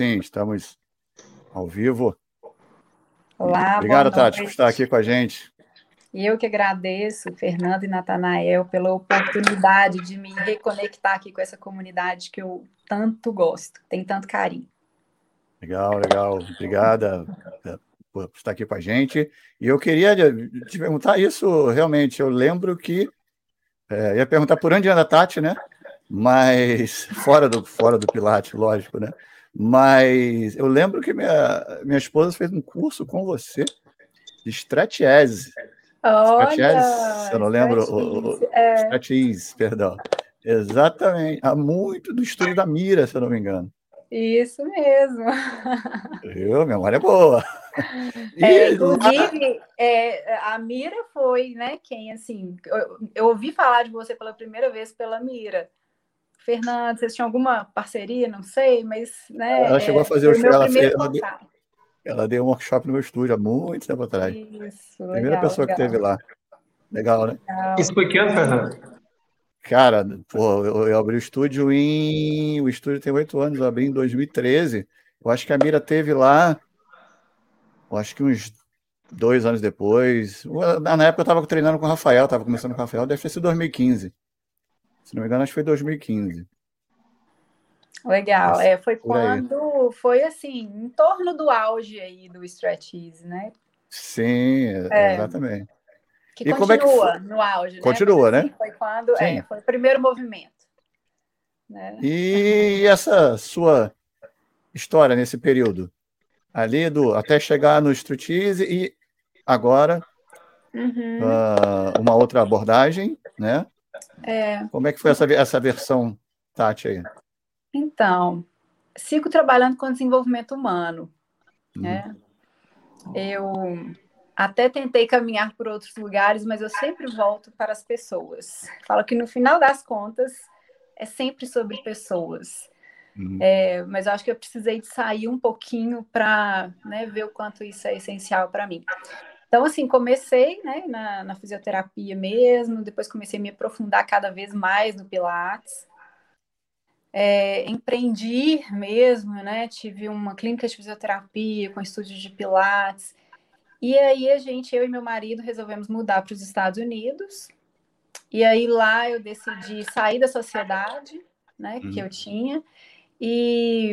sim, estamos ao vivo. Olá, Obrigado, Tati, por estar aqui com a gente. Eu que agradeço, Fernando e Natanael, pela oportunidade de me reconectar aqui com essa comunidade que eu tanto gosto, tem tanto carinho. Legal, legal. Obrigada é, por estar aqui com a gente. E eu queria te perguntar isso realmente. Eu lembro que. É, ia perguntar por onde anda a Tati, né? Mas. Fora do, fora do Pilates, lógico, né? Mas eu lembro que minha, minha esposa fez um curso com você de Stretch Olha, eu não lembro. O, é. perdão. Exatamente. Há muito do estudo da mira, se eu não me engano. Isso mesmo. Eu, memória é boa. É, inclusive, é, a Mira foi, né, quem, assim, eu, eu, ouvi falar de você pela primeira vez pela Mira. Fernando, vocês tinham alguma parceria? Não sei, mas, né. Ela chegou a fazer o ela, fez, ela, deu, ela deu um workshop no meu estúdio há muito tempo atrás. Isso, Primeira legal, pessoa legal. que teve lá. Legal, né? Legal. Isso foi que ano, Fernando? Cara, pô, eu, eu, abri o estúdio em. O estúdio tem oito anos, eu abri em 2013. Eu acho que a Mira teve lá. Eu acho que uns dois anos depois. Na época eu estava treinando com o Rafael, estava começando com o Rafael, deve ter sido 2015. Se não me engano, acho que foi 2015. Legal, é, foi quando foi assim, em torno do auge aí do Stretch Easy, né? Sim, é. exatamente. Que e continua como é que no auge, né? Continua, né? Assim, foi quando é, foi o primeiro movimento. Né? E essa sua história nesse período? Ali do até chegar no Strutize e agora uhum. uh, uma outra abordagem, né? É. Como é que foi essa, essa versão, Tati, aí? Então, sigo trabalhando com desenvolvimento humano, uhum. né? Eu até tentei caminhar por outros lugares, mas eu sempre volto para as pessoas. Falo que no final das contas é sempre sobre pessoas. Uhum. É, mas eu acho que eu precisei de sair um pouquinho para né, ver o quanto isso é essencial para mim. Então, assim, comecei né, na, na, fisioterapia mesmo, depois comecei a me aprofundar cada vez mais no Pilates. É, empreendi mesmo, né? Tive uma clínica de fisioterapia com estúdio de Pilates. E aí a gente, eu e meu marido, resolvemos mudar para os Estados Unidos. E aí lá eu decidi sair da sociedade, né, uhum. que eu tinha. E,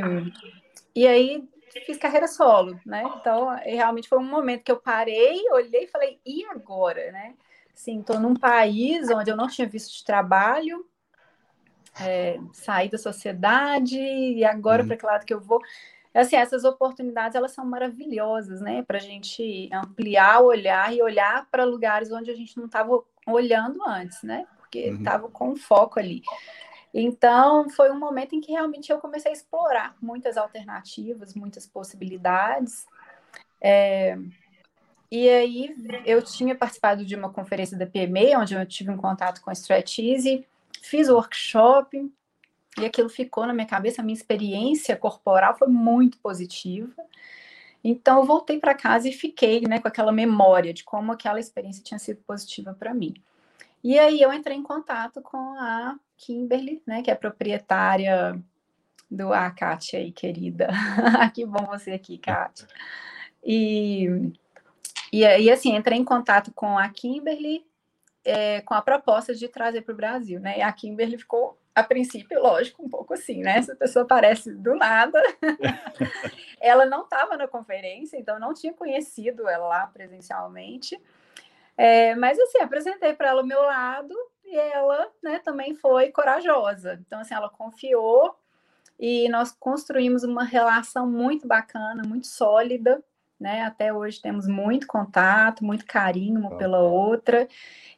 e aí fiz carreira solo, né? Então, realmente foi um momento que eu parei, olhei e falei, e agora, né? Sim, estou num país onde eu não tinha visto de trabalho, é, saí da sociedade, e agora uhum. para que lado que eu vou? assim, essas oportunidades elas são maravilhosas, né? Para a gente ampliar o olhar e olhar para lugares onde a gente não estava olhando antes, né? Porque estava uhum. com foco ali. Então, foi um momento em que realmente eu comecei a explorar muitas alternativas, muitas possibilidades. É... E aí, eu tinha participado de uma conferência da PME, onde eu tive um contato com a Stretch Easy, fiz o workshop, e aquilo ficou na minha cabeça, a minha experiência corporal foi muito positiva. Então eu voltei para casa e fiquei, né, com aquela memória de como aquela experiência tinha sido positiva para mim. E aí eu entrei em contato com a Kimberly, né, que é proprietária do a Kátia aí, querida. que bom você aqui, Kátia. E, e, e assim, entrei em contato com a Kimberly é, com a proposta de trazer para o Brasil, né? E a Kimberly ficou a princípio, lógico, um pouco assim, né? Essa pessoa aparece do nada. ela não estava na conferência, então não tinha conhecido ela lá presencialmente. É, mas assim, apresentei para ela o meu lado e ela né, também foi corajosa. Então, assim, ela confiou e nós construímos uma relação muito bacana, muito sólida né? Até hoje temos muito contato, muito carinho uma pela outra.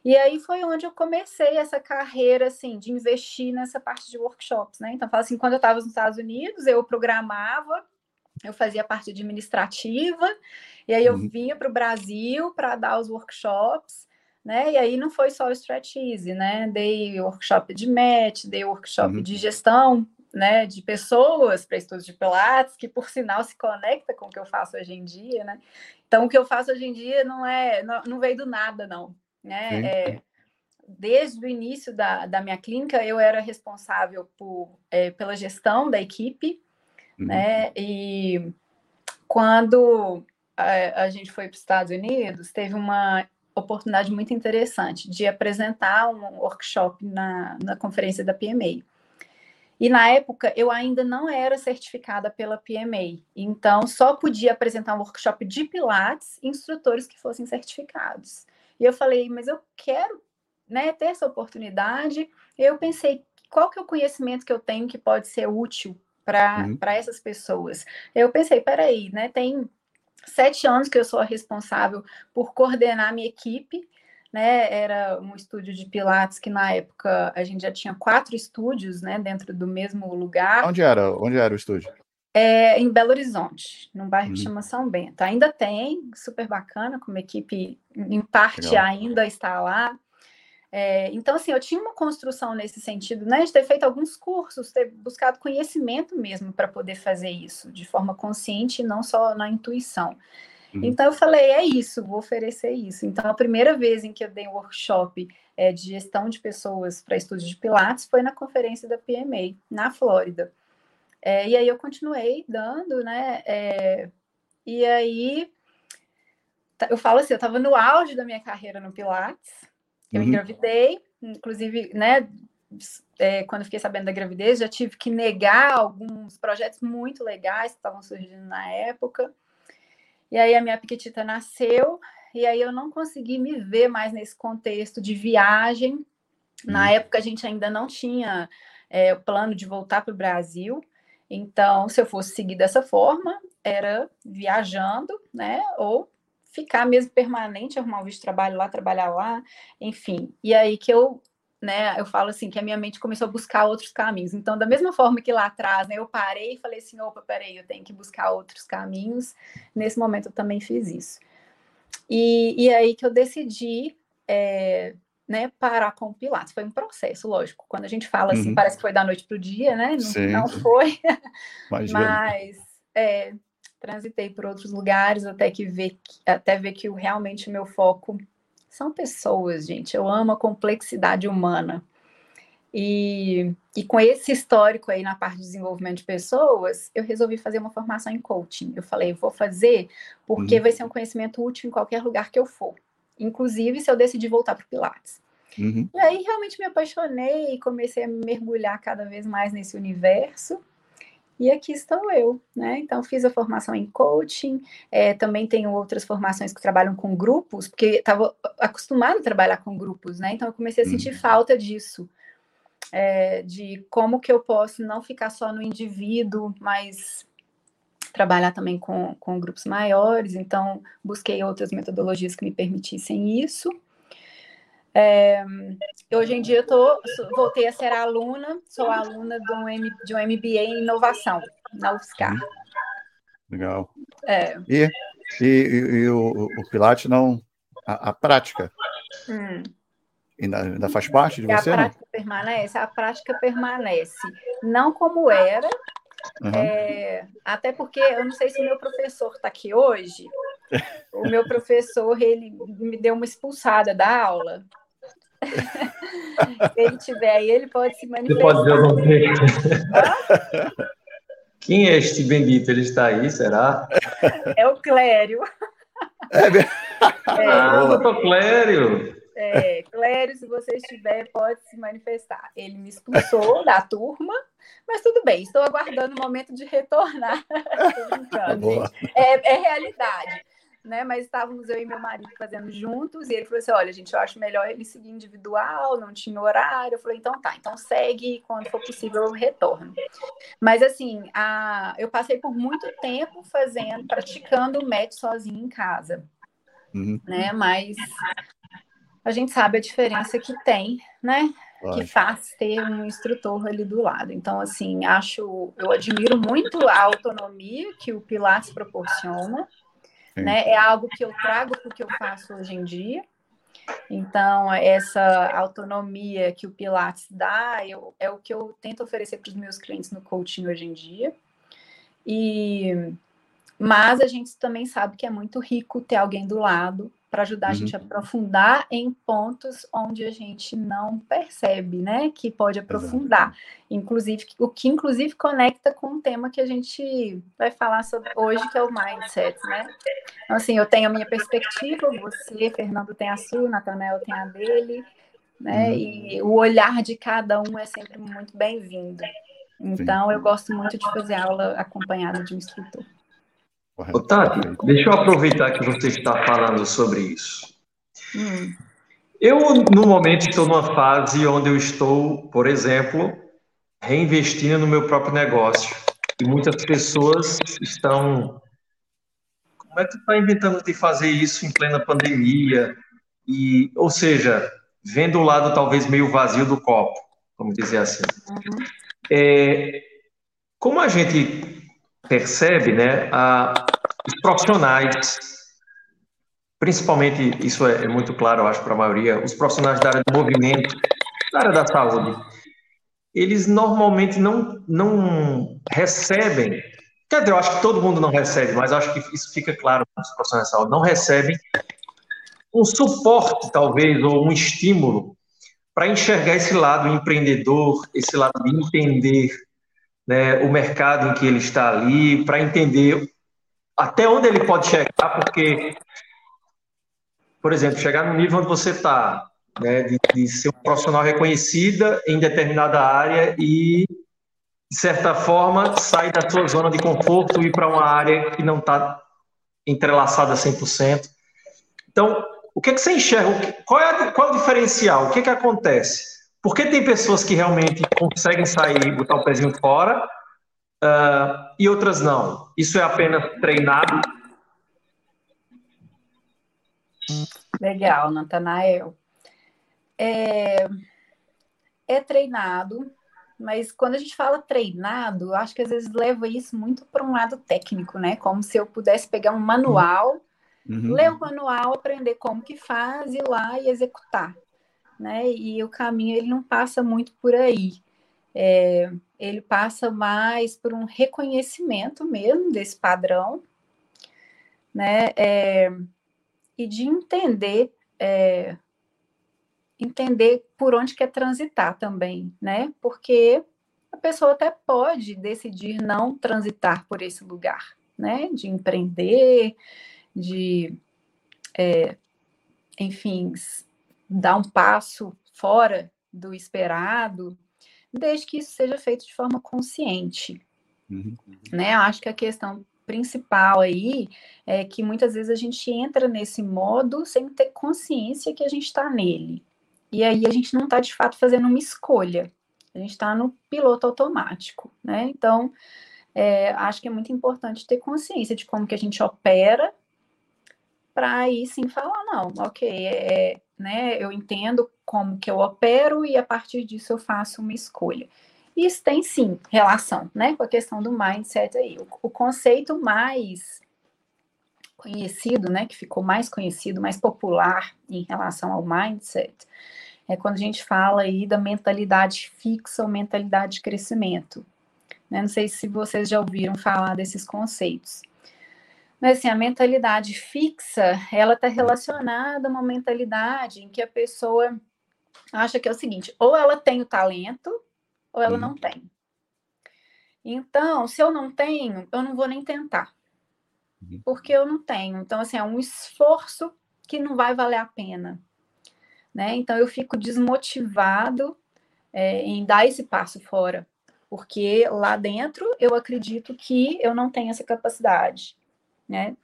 E aí foi onde eu comecei essa carreira assim de investir nessa parte de workshops, né? Então, falo assim, quando eu estava nos Estados Unidos, eu programava, eu fazia parte administrativa, e aí eu uhum. vinha para o Brasil para dar os workshops. Né? E aí não foi só o Stretch Easy, né? Dei workshop de match, dei workshop uhum. de gestão né, de pessoas para estudos de Pilates, que por sinal se conecta com o que eu faço hoje em dia, né? Então, o que eu faço hoje em dia não é, não, não veio do nada, não, né? É, desde o início da, da minha clínica, eu era responsável por, é, pela gestão da equipe, uhum. né? E quando a, a gente foi para os Estados Unidos, teve uma oportunidade muito interessante de apresentar um workshop na, na conferência da PMA. E na época eu ainda não era certificada pela PMA, então só podia apresentar um workshop de Pilates instrutores que fossem certificados. E eu falei, mas eu quero né, ter essa oportunidade. Eu pensei, qual que é o conhecimento que eu tenho que pode ser útil para uhum. essas pessoas? Eu pensei, peraí, né? Tem sete anos que eu sou a responsável por coordenar minha equipe, né? Era um estúdio de Pilates que na época a gente já tinha quatro estúdios, né? Dentro do mesmo lugar. Onde era? Onde era o estúdio? É, em Belo Horizonte, num bairro uhum. que chama São Bento. Ainda tem, super bacana, como equipe em parte Legal. ainda está lá. É, então, assim, eu tinha uma construção nesse sentido, né, de ter feito alguns cursos, ter buscado conhecimento mesmo para poder fazer isso de forma consciente e não só na intuição. Uhum. Então, eu falei, é isso, vou oferecer isso. Então, a primeira vez em que eu dei um workshop é, de gestão de pessoas para estudos de Pilates foi na conferência da PMA, na Flórida. É, e aí eu continuei dando, né, é, e aí eu falo assim, eu estava no auge da minha carreira no Pilates, eu uhum. engravidei, inclusive, né, é, quando fiquei sabendo da gravidez, já tive que negar alguns projetos muito legais que estavam surgindo na época. E aí a minha pequitita nasceu, e aí eu não consegui me ver mais nesse contexto de viagem. Uhum. Na época a gente ainda não tinha é, o plano de voltar para o Brasil. Então, se eu fosse seguir dessa forma, era viajando, né? Ou ficar mesmo permanente, arrumar um visto de trabalho lá, trabalhar lá, enfim. E aí que eu, né, eu falo assim, que a minha mente começou a buscar outros caminhos. Então, da mesma forma que lá atrás, né, eu parei e falei assim, opa, peraí, eu tenho que buscar outros caminhos. Nesse momento eu também fiz isso. E, e aí que eu decidi é, né, parar com o Pilates. Foi um processo, lógico. Quando a gente fala assim, uhum. parece que foi da noite para o dia, né? Não, não foi. Mas é, transitei por outros lugares até que ver até ver que realmente o meu foco são pessoas, gente. Eu amo a complexidade humana. E, e com esse histórico aí na parte de desenvolvimento de pessoas, eu resolvi fazer uma formação em coaching. Eu falei, vou fazer porque uhum. vai ser um conhecimento útil em qualquer lugar que eu for. Inclusive se eu decidir voltar para o Pilates. Uhum. E aí realmente me apaixonei e comecei a mergulhar cada vez mais nesse universo. E aqui estou eu, né? Então, fiz a formação em coaching, é, também tenho outras formações que trabalham com grupos, porque estava acostumado a trabalhar com grupos, né? Então, eu comecei a sentir uhum. falta disso, é, de como que eu posso não ficar só no indivíduo, mas trabalhar também com, com grupos maiores. Então, busquei outras metodologias que me permitissem isso. É, hoje em dia eu tô, voltei a ser aluna, sou aluna de um, M, de um MBA em inovação na UFSCar. Legal. É. E, e, e o, o Pilates não. A, a prática. Hum. Ainda, ainda, faz parte de você? A prática não? permanece, a prática permanece. Não como era, uhum. é, até porque eu não sei se o meu professor está aqui hoje. O meu professor ele me deu uma expulsada da aula se ele tiver aí, ele pode se manifestar. Você pode o. Quem é este bendito? Ele está aí, será? É o Clério. É, é. Ah, doutor Clério. É, Clério, se você estiver, pode se manifestar. Ele me expulsou da turma, mas tudo bem, estou aguardando o momento de retornar. é, é realidade né? Mas estávamos eu e meu marido fazendo juntos, e ele falou assim: olha, gente, eu acho melhor ele seguir individual, não tinha horário. Eu falei, então tá, então segue, quando for possível eu retorno. Mas assim, a... eu passei por muito tempo fazendo, praticando o match sozinho em casa. Uhum. Né? Mas a gente sabe a diferença que tem, né? Que faz ter um instrutor ali do lado. Então, assim, acho, eu admiro muito a autonomia que o Pilates proporciona, né? É algo que eu trago para o que eu faço hoje em dia. Então, essa autonomia que o Pilates dá eu, é o que eu tento oferecer para os meus clientes no coaching hoje em dia. E mas a gente também sabe que é muito rico ter alguém do lado para ajudar uhum. a gente a aprofundar em pontos onde a gente não percebe, né? Que pode aprofundar. Exato. Inclusive, o que inclusive conecta com o tema que a gente vai falar sobre hoje, que é o mindset, né? Então, assim, eu tenho a minha perspectiva, você, Fernando, tem a sua, Natanel tem a dele, né? Uhum. E o olhar de cada um é sempre muito bem-vindo. Então, Sim. eu gosto muito de fazer aula acompanhada de um instrutor. Otávio, deixa eu aproveitar que você está falando sobre isso. Hum. Eu, no momento, estou numa fase onde eu estou, por exemplo, reinvestindo no meu próprio negócio. E muitas pessoas estão. Como é que tu está inventando de fazer isso em plena pandemia? E, ou seja, vendo o lado talvez meio vazio do copo, vamos dizer assim. Uhum. É, como a gente percebe, né, a, os profissionais, principalmente, isso é, é muito claro, eu acho, para a maioria, os profissionais da área do movimento, da área da saúde, eles normalmente não, não recebem, quer dizer, eu acho que todo mundo não recebe, mas acho que isso fica claro para os profissionais da saúde, não recebem um suporte, talvez, ou um estímulo para enxergar esse lado empreendedor, esse lado de entender né, o mercado em que ele está ali, para entender até onde ele pode chegar, porque, por exemplo, chegar no nível onde você está, né, de, de, ser um profissional reconhecida em determinada área e, de certa forma, sair da sua zona de conforto e ir para uma área que não está entrelaçada 100%. Então, o que, é que você enxerga? Qual é, qual é o diferencial? O que, é que acontece? Por que tem pessoas que realmente conseguem sair, botar o pezinho fora, uh, e outras não? Isso é apenas treinado? Legal, Natanael. É, é treinado, mas quando a gente fala treinado, acho que às vezes leva isso muito para um lado técnico, né? Como se eu pudesse pegar um manual Uhum. Ler o manual, aprender como que faz, ir lá e executar. Né? E o caminho ele não passa muito por aí. É, ele passa mais por um reconhecimento mesmo desse padrão, né? É, e de entender é, entender por onde quer transitar também, né? Porque a pessoa até pode decidir não transitar por esse lugar, né? De empreender, de, é, enfim, dar um passo fora do esperado, desde que isso seja feito de forma consciente. Uhum. Né? Eu acho que a questão principal aí é que muitas vezes a gente entra nesse modo sem ter consciência que a gente está nele. E aí a gente não está de fato fazendo uma escolha. A gente está no piloto automático, né? Então, é, acho que é muito importante ter consciência de como que a gente opera para aí sim falar, não, ok, é, né, eu entendo como que eu opero e a partir disso eu faço uma escolha. Isso tem sim relação, né, com a questão do mindset aí. O, o conceito mais conhecido, né, que ficou mais conhecido, mais popular em relação ao mindset, é quando a gente fala aí da mentalidade fixa ou mentalidade de crescimento. Né? Não sei se vocês já ouviram falar desses conceitos. Mas assim, a mentalidade fixa, ela está relacionada a uma mentalidade em que a pessoa acha que é o seguinte, ou ela tem o talento, ou ela não tem. Então, se eu não tenho, eu não vou nem tentar. Uhum. Porque eu não tenho. Então, assim, é um esforço que não vai valer a pena. Né? Então, eu fico desmotivado é, em dar esse passo fora. Porque lá dentro eu acredito que eu não tenho essa capacidade né?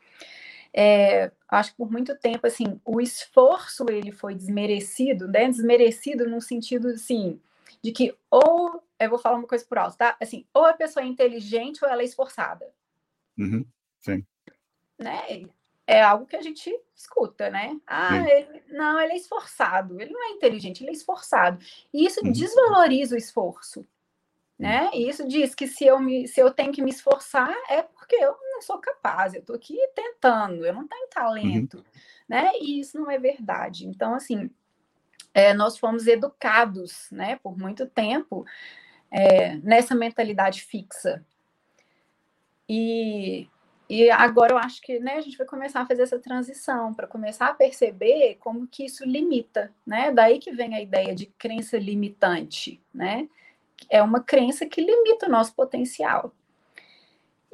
É, acho que por muito tempo, assim, o esforço ele foi desmerecido, né? Desmerecido no sentido, assim, de que ou, eu vou falar uma coisa por alto, tá? Assim, ou a pessoa é inteligente ou ela é esforçada. Uhum, sim. Né? É algo que a gente escuta, né? Ah, ele, não, ele é esforçado. Ele não é inteligente, ele é esforçado. E isso uhum. desvaloriza o esforço né? E isso diz que se eu, me, se eu tenho que me esforçar é porque eu não sou capaz, eu estou aqui tentando, eu não tenho uhum. talento, uhum. né? E isso não é verdade. Então, assim, é, nós fomos educados, né, por muito tempo é, nessa mentalidade fixa. E e agora eu acho que né, a gente vai começar a fazer essa transição para começar a perceber como que isso limita, né? Daí que vem a ideia de crença limitante, né? É uma crença que limita o nosso potencial.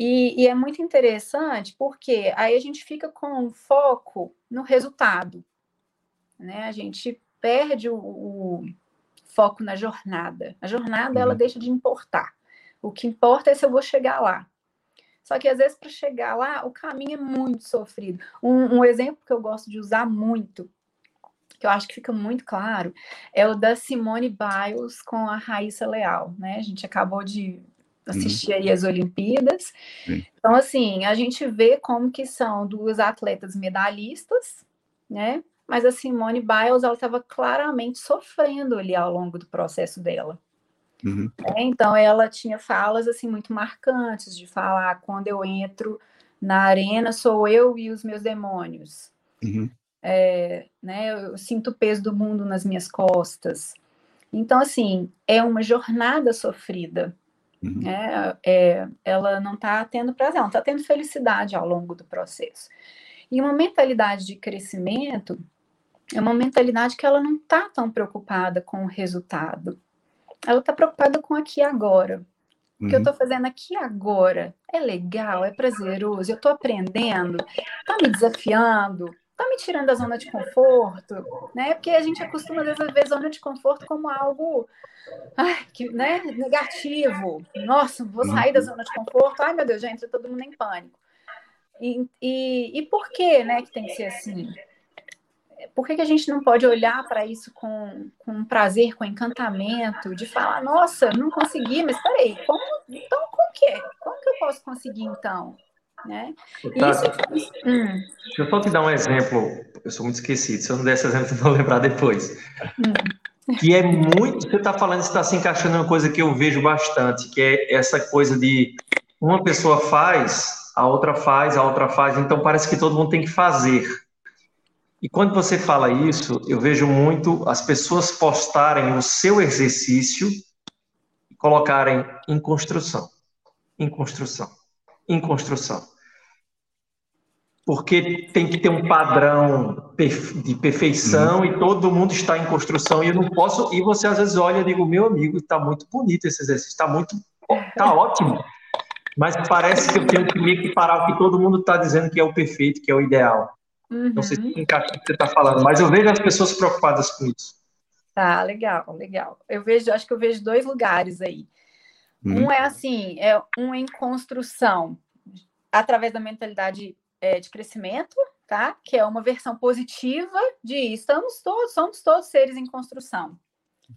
E, e é muito interessante porque aí a gente fica com foco no resultado, né? A gente perde o, o foco na jornada. A jornada ela uhum. deixa de importar. O que importa é se eu vou chegar lá. Só que às vezes para chegar lá, o caminho é muito sofrido. Um, um, exemplo que eu gosto de usar muito, que eu acho que fica muito claro, é o da Simone Biles com a Raíssa Leal, né? A gente acabou de assistir uhum. aí as Olimpíadas. Sim. Então, assim, a gente vê como que são duas atletas medalhistas, né? Mas a Simone Biles, ela estava claramente sofrendo ali ao longo do processo dela. Uhum. É, então ela tinha falas assim muito marcantes de falar quando eu entro na arena sou eu e os meus demônios. Uhum. É, né, eu sinto o peso do mundo nas minhas costas. Então assim é uma jornada sofrida. Uhum. Né, é, ela não está tendo prazer, não está tendo felicidade ao longo do processo. E uma mentalidade de crescimento é uma mentalidade que ela não está tão preocupada com o resultado ela está preocupada com aqui e agora. O que eu estou uhum. fazendo aqui agora é legal, é prazeroso, eu estou aprendendo, está me desafiando, está me tirando da zona de conforto, né? Porque a gente acostuma, às vezes, ver zona de conforto como algo ai, que, né, negativo. Nossa, vou sair da uhum. zona de conforto, ai meu Deus, já entra todo mundo em pânico. E, e, e por que, né, que tem que ser assim? por que, que a gente não pode olhar para isso com, com prazer, com encantamento, de falar, nossa, não consegui, mas peraí, como, então como que é? Como que eu posso conseguir então? Né? Isso... Hum. Deixa eu só te dar um exemplo, eu sou muito esquecido, se eu não der esse exemplo, eu vou lembrar depois. Hum. Que é muito, você está falando, está se encaixando em uma coisa que eu vejo bastante, que é essa coisa de uma pessoa faz, a outra faz, a outra faz, então parece que todo mundo tem que fazer. E quando você fala isso, eu vejo muito as pessoas postarem o seu exercício e colocarem em construção, em construção, em construção. Porque tem que ter um padrão de perfeição uhum. e todo mundo está em construção e eu não posso. E você às vezes olha e digo, meu amigo, está muito bonito esse exercício, está muito, está ótimo. Mas parece que eu tenho que meio que parar o que todo mundo está dizendo que é o perfeito, que é o ideal. Uhum. Não sei se encaixa o que você está falando, mas eu vejo as pessoas preocupadas com isso. Tá, legal, legal. Eu vejo, acho que eu vejo dois lugares aí. Uhum. Um é assim, é um em construção, através da mentalidade é, de crescimento, tá? Que é uma versão positiva de estamos todos, somos todos seres em construção,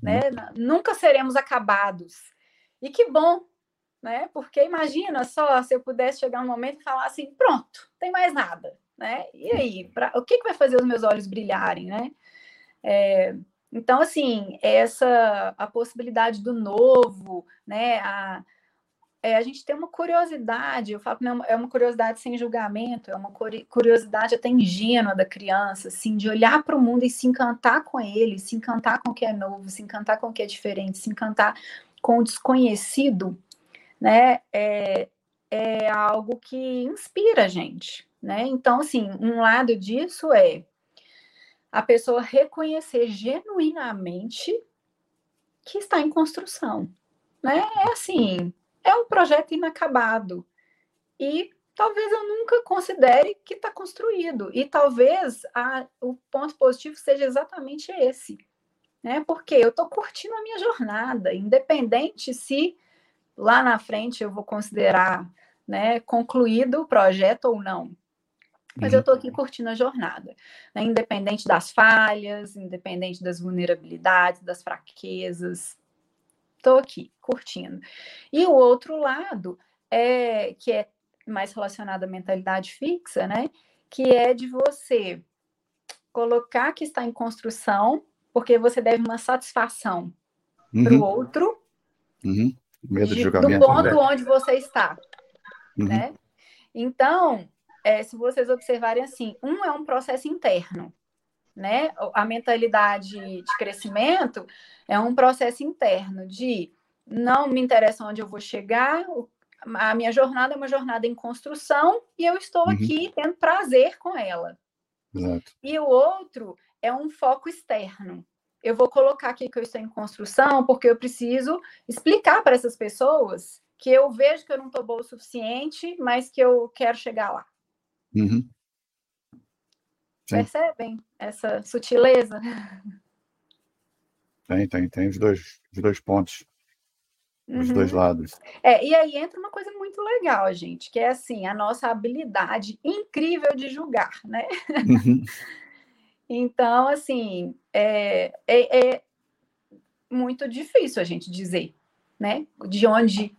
né? Uhum. Nunca seremos acabados. E que bom, né? Porque imagina só se eu pudesse chegar um momento e falar assim, pronto, tem mais nada né? E aí, pra, o que, que vai fazer os meus olhos brilharem, né? É, então, assim, essa a possibilidade do novo, né? A, é, a gente tem uma curiosidade, eu falo que não, é uma curiosidade sem julgamento, é uma curiosidade até ingênua da criança, assim, de olhar para o mundo e se encantar com ele, se encantar com o que é novo, se encantar com o que é diferente, se encantar com o desconhecido, né? É, é algo que inspira a gente, né? Então, assim, um lado disso é a pessoa reconhecer genuinamente que está em construção, né? É assim, é um projeto inacabado e talvez eu nunca considere que está construído e talvez a, o ponto positivo seja exatamente esse, né? Porque eu estou curtindo a minha jornada, independente se lá na frente eu vou considerar, né, concluído o projeto ou não mas eu estou aqui curtindo a jornada, né? independente das falhas, independente das vulnerabilidades, das fraquezas, estou aqui curtindo. E o outro lado é que é mais relacionado à mentalidade fixa, né? Que é de você colocar que está em construção, porque você deve uma satisfação uhum. para o outro. Uhum. Medo de, de julgamento. Do ponto né? onde você está, uhum. né? Então, é, se vocês observarem assim, um é um processo interno, né? A mentalidade de crescimento é um processo interno de não me interessa onde eu vou chegar, a minha jornada é uma jornada em construção e eu estou uhum. aqui tendo prazer com ela. Exato. E o outro é um foco externo. Eu vou colocar aqui que eu estou em construção porque eu preciso explicar para essas pessoas que eu vejo que eu não estou boa o suficiente, mas que eu quero chegar lá. Uhum. Percebem essa sutileza? Tem, tem, tem os dois, os dois pontos. Os uhum. dois lados. É, e aí entra uma coisa muito legal, gente, que é assim, a nossa habilidade incrível de julgar, né? Uhum. então, assim, é, é, é, muito difícil a gente dizer, né? De onde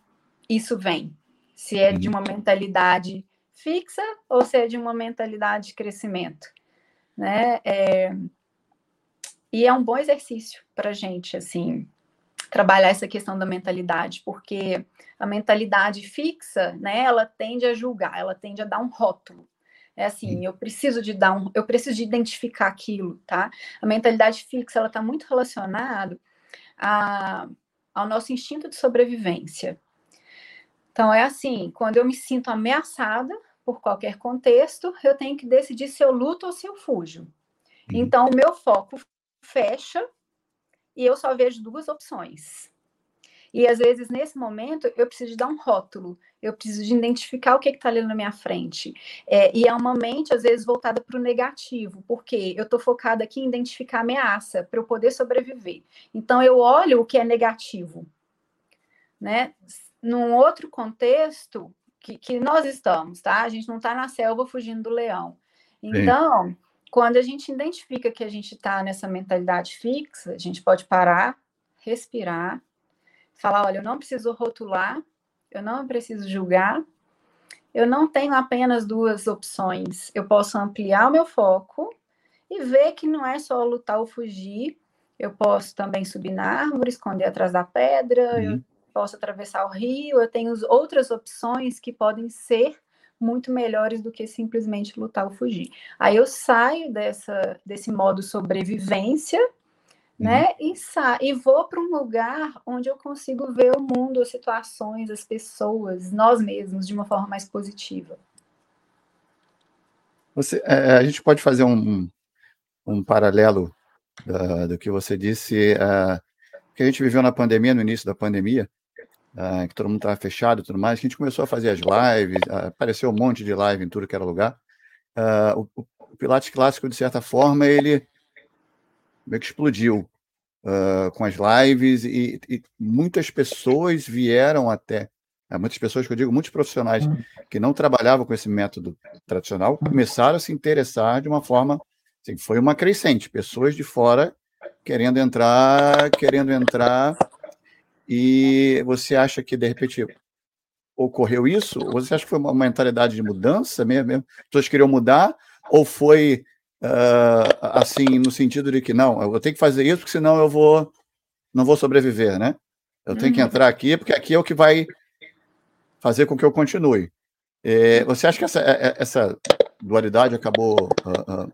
isso vem. Se é de uhum. uma mentalidade fixa ou se é de uma mentalidade de crescimento, né? É, e é um bom exercício para a gente, assim, trabalhar essa questão da mentalidade, porque a mentalidade fixa, né, ela tende a julgar, ela tende a dar um rótulo. É assim, eu preciso de dar um, eu preciso de identificar aquilo, tá? A mentalidade fixa, ela está muito relacionada a, ao nosso instinto de sobrevivência. Então é assim, quando eu me sinto ameaçada por qualquer contexto, eu tenho que decidir se eu luto ou se eu fujo. Uhum. Então o meu foco fecha e eu só vejo duas opções. E às vezes, nesse momento, eu preciso dar um rótulo, eu preciso de identificar o que está ali na minha frente. É, e é uma mente, às vezes, voltada para o negativo, porque eu estou focada aqui em identificar ameaça para eu poder sobreviver. Então, eu olho o que é negativo. Né? Num outro contexto que, que nós estamos, tá? A gente não está na selva fugindo do leão. Então, Sim quando a gente identifica que a gente está nessa mentalidade fixa, a gente pode parar, respirar, falar: olha, eu não preciso rotular, eu não preciso julgar, eu não tenho apenas duas opções. Eu posso ampliar o meu foco e ver que não é só lutar ou fugir. Eu posso também subir na árvore, esconder atrás da pedra, uhum. eu posso atravessar o rio. Eu tenho outras opções que podem ser muito melhores do que simplesmente lutar ou fugir. Aí eu saio dessa, desse modo sobrevivência, né? Uhum. E, sa e vou para um lugar onde eu consigo ver o mundo, as situações, as pessoas, nós mesmos, de uma forma mais positiva. Você, é, a gente pode fazer um, um paralelo uh, do que você disse, uh, que a gente viveu na pandemia, no início da pandemia, uh, que todo mundo estava fechado e tudo mais, que a gente começou a fazer as lives, uh, apareceu um monte de live em tudo que era lugar. Uh, o, o, Pilates clássico, de certa forma, ele meio que explodiu com as lives e, e, muitas pessoas vieram até, muitas pessoas que eu digo, muitos profissionais uhum. que não trabalhavam com esse método tradicional começaram a se interessar de uma forma, assim, foi uma crescente, pessoas de fora querendo entrar, querendo entrar e você acha que, de repente, ocorreu isso? Ou você acha que foi uma mentalidade de mudança mesmo? mesmo? As pessoas queriam mudar? Ou foi uh, assim, no sentido de que, não, eu tenho que fazer isso, porque senão eu vou não vou sobreviver, né? Eu tenho que uhum. entrar aqui, porque aqui é o que vai fazer com que eu continue. É, você acha que essa, é, é, essa dualidade acabou uh,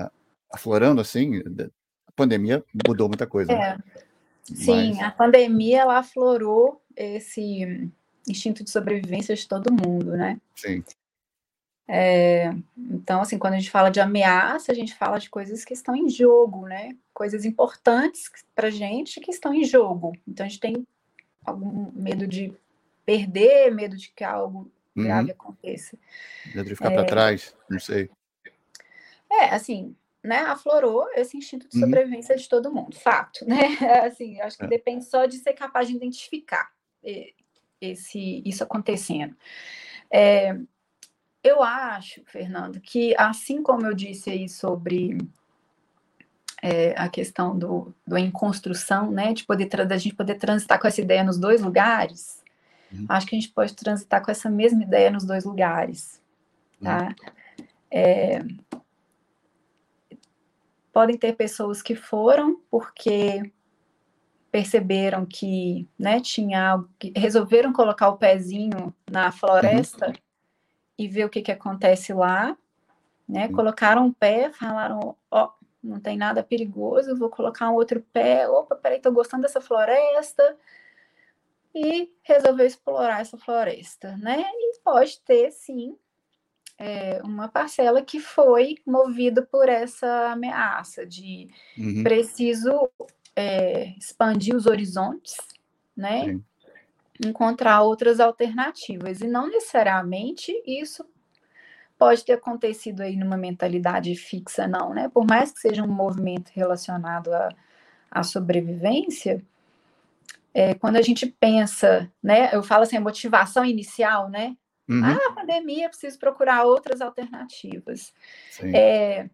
uh, aflorando assim? A pandemia mudou muita coisa. Né? É. Né? Sim, Mas... a pandemia ela aflorou esse instinto de sobrevivência de todo mundo, né? Sim. É, então, assim, quando a gente fala de ameaça, a gente fala de coisas que estão em jogo, né? Coisas importantes para gente que estão em jogo. Então, a gente tem algum medo de perder, medo de que algo uhum. grave aconteça. Medo de ficar é, para trás, não sei. É, assim, né, aflorou esse instinto de uhum. sobrevivência uhum. de todo mundo, fato, né? Assim, acho que é. depende só de ser capaz de identificar esse isso acontecendo. É, eu acho, Fernando, que assim como eu disse aí sobre é, a questão do, do em construção, né, de poder da gente poder transitar com essa ideia nos dois lugares, uhum. acho que a gente pode transitar com essa mesma ideia nos dois lugares, tá? Uhum. É, Podem ter pessoas que foram porque perceberam que, né, tinha algo, que resolveram colocar o pezinho na floresta uhum. e ver o que, que acontece lá, né? Uhum. Colocaram o pé, falaram, ó, oh, não tem nada perigoso, vou colocar um outro pé, opa, peraí, tô gostando dessa floresta, e resolveu explorar essa floresta, né? E pode ter, sim, é, uma parcela que foi movida por essa ameaça de uhum. preciso é, expandir os horizontes, né? Sim. Encontrar outras alternativas. E não necessariamente isso pode ter acontecido aí numa mentalidade fixa, não, né? Por mais que seja um movimento relacionado à, à sobrevivência, é, quando a gente pensa, né? Eu falo assim, a motivação inicial, né? Uhum. Ah, pandemia, preciso procurar outras alternativas. É,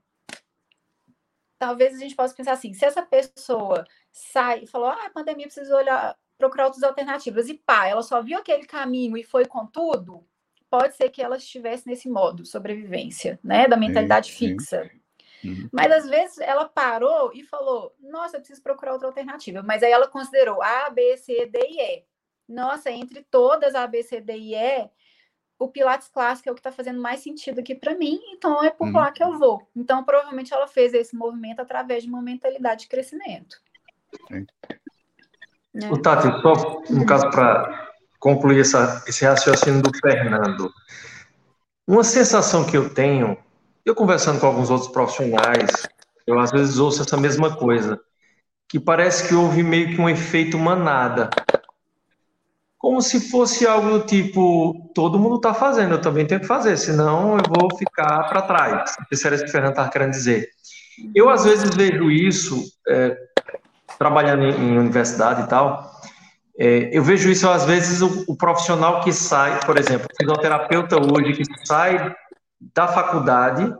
talvez a gente possa pensar assim: se essa pessoa sai e falou, ah, pandemia, preciso olhar, procurar outras alternativas, e pá, ela só viu aquele caminho e foi com tudo, pode ser que ela estivesse nesse modo, sobrevivência, né? Da mentalidade sim, fixa. Sim. Uhum. Mas às vezes ela parou e falou: Nossa, eu preciso procurar outra alternativa. Mas aí ela considerou A, B, C, D e E. Nossa, entre todas A, B, C, D e E, o Pilates clássico é o que está fazendo mais sentido aqui para mim, então é por uhum. lá que eu vou. Então, provavelmente ela fez esse movimento através de uma mentalidade de crescimento. É. O Tati, só no caso para concluir essa, esse raciocínio do Fernando, uma sensação que eu tenho, eu conversando com alguns outros profissionais, eu às vezes ouço essa mesma coisa, que parece que houve meio que um efeito manada como se fosse algo do tipo, todo mundo está fazendo, eu também tenho que fazer, senão eu vou ficar para trás. Isso era isso que o Fernando estava querendo dizer. Eu, às vezes, vejo isso, é, trabalhando em, em, universidade e tal, é, eu vejo isso, às vezes, o, o, profissional que sai, por exemplo, o fisioterapeuta hoje, que sai da faculdade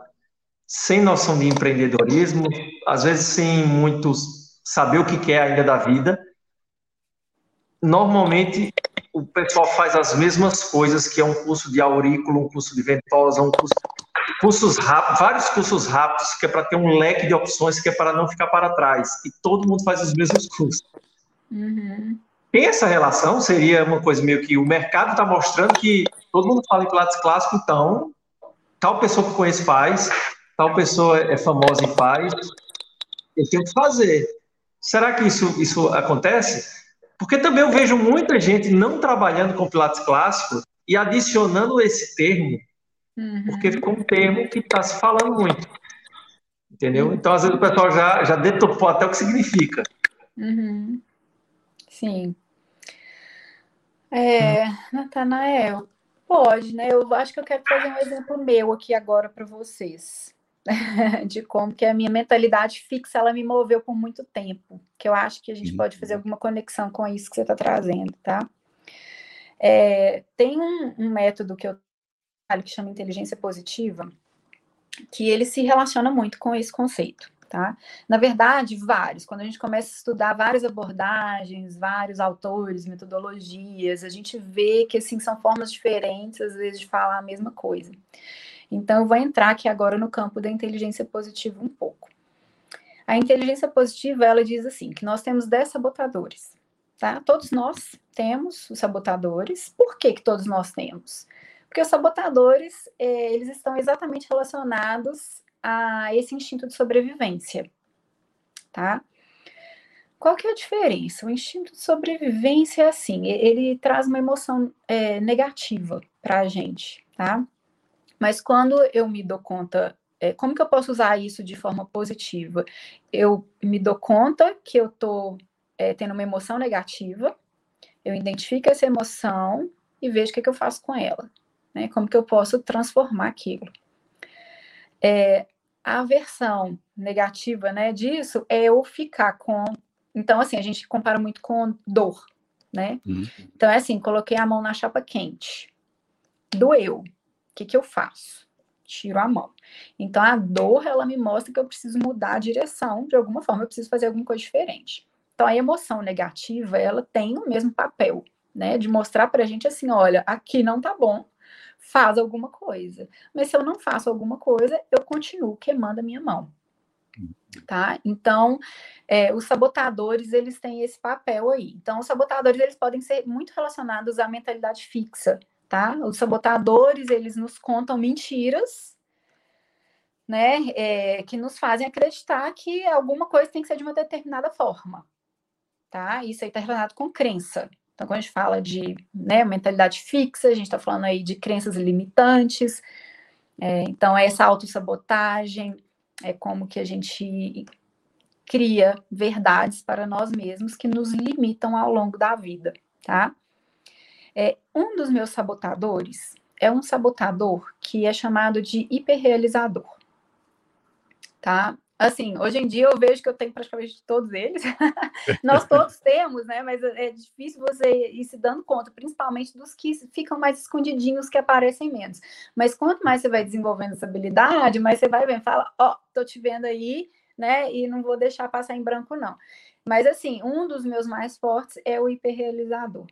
sem noção de empreendedorismo, às vezes sem muitos saber o que quer ainda da vida, normalmente o pessoal faz as mesmas coisas, que é um curso de aurículo, um curso de ventosa, um curso, cursos rápidos, vários cursos rápidos, que é para ter um leque de opções, que é para não ficar para trás. E todo mundo faz os mesmos cursos. Uhum. Tem essa relação? Seria uma coisa meio que o mercado está mostrando que todo mundo fala em Pilates clássico, então tal pessoa que eu conheço faz, tal pessoa é famosa e faz, eu tenho que fazer. Será que isso, isso acontece? Porque também eu vejo muita gente não trabalhando com Pilates clássico e adicionando esse termo, uhum. porque ficou um termo que está se falando muito. Entendeu? Então, às vezes, o pessoal já, já detopou até o que significa. Uhum. Sim. É, hum. Natanael, pode, né? Eu acho que eu quero fazer um exemplo meu aqui agora para vocês. de como que a minha mentalidade fixa ela me moveu por muito tempo, que eu acho que a gente uhum. pode fazer alguma conexão com isso que você está trazendo, tá? É, tem um, um, método que eu que chama inteligência positiva, que ele se relaciona muito com esse conceito, tá? Na verdade, vários. Quando a gente começa a estudar várias abordagens, vários autores, metodologias, a gente vê que assim são formas diferentes às vezes de falar a mesma coisa. Então, eu vou entrar aqui agora no campo da inteligência positiva um pouco. A inteligência positiva, ela diz assim, que nós temos 10 sabotadores, tá? Todos nós temos os sabotadores. Por que que todos nós temos? Porque os sabotadores, é, eles estão exatamente relacionados a esse instinto de sobrevivência, tá? Qual que é a diferença? O instinto de sobrevivência é assim, ele traz uma emoção é, negativa para a gente, tá? Mas quando eu me dou conta, é, como que eu posso usar isso de forma positiva? Eu me dou conta que eu estou é, tendo uma emoção negativa, eu identifico essa emoção e vejo o que, que eu faço com ela. Né? Como que eu posso transformar aquilo. É, a versão negativa né, disso é eu ficar com. Então, assim, a gente compara muito com dor, né? Uhum. Então, é assim: coloquei a mão na chapa quente, doeu que, que eu faço? Tiro a mão. Então, a dor, ela me mostra que eu preciso mudar a direção de alguma forma, eu preciso fazer alguma coisa diferente. Então, a emoção negativa, ela tem o mesmo papel, né? De mostrar pra gente assim: olha, aqui não tá bom, faz alguma coisa. Mas se eu não faço alguma coisa, eu continuo queimando a minha mão. Tá? Então, é, os sabotadores, eles têm esse papel aí. Então, os sabotadores, eles podem ser muito relacionados à mentalidade fixa, tá? Os sabotadores, eles nos contam mentiras, né, é, que nos fazem acreditar que alguma coisa tem que ser de uma determinada forma, tá? Isso aí está relacionado com crença, Então, quando a gente fala de né, mentalidade fixa, a gente está falando aí de crenças limitantes. É, então, é essa autossabotagem, é como que a gente cria verdades para nós mesmos que nos limitam ao longo da vida, tá? É, um dos meus sabotadores é um sabotador que é chamado de hiperrealizador, tá? Assim, hoje em dia eu vejo que eu tenho praticamente todos eles. Nós todos temos, né? Mas é difícil você ir se dando conta, principalmente dos que ficam mais escondidinhos, que aparecem menos. Mas quanto mais você vai desenvolvendo essa habilidade, mais você vai vendo, fala, ó, oh, tô te vendo aí, né? E não vou deixar passar em branco, não. Mas, assim, um dos meus mais fortes é o hiperrealizador.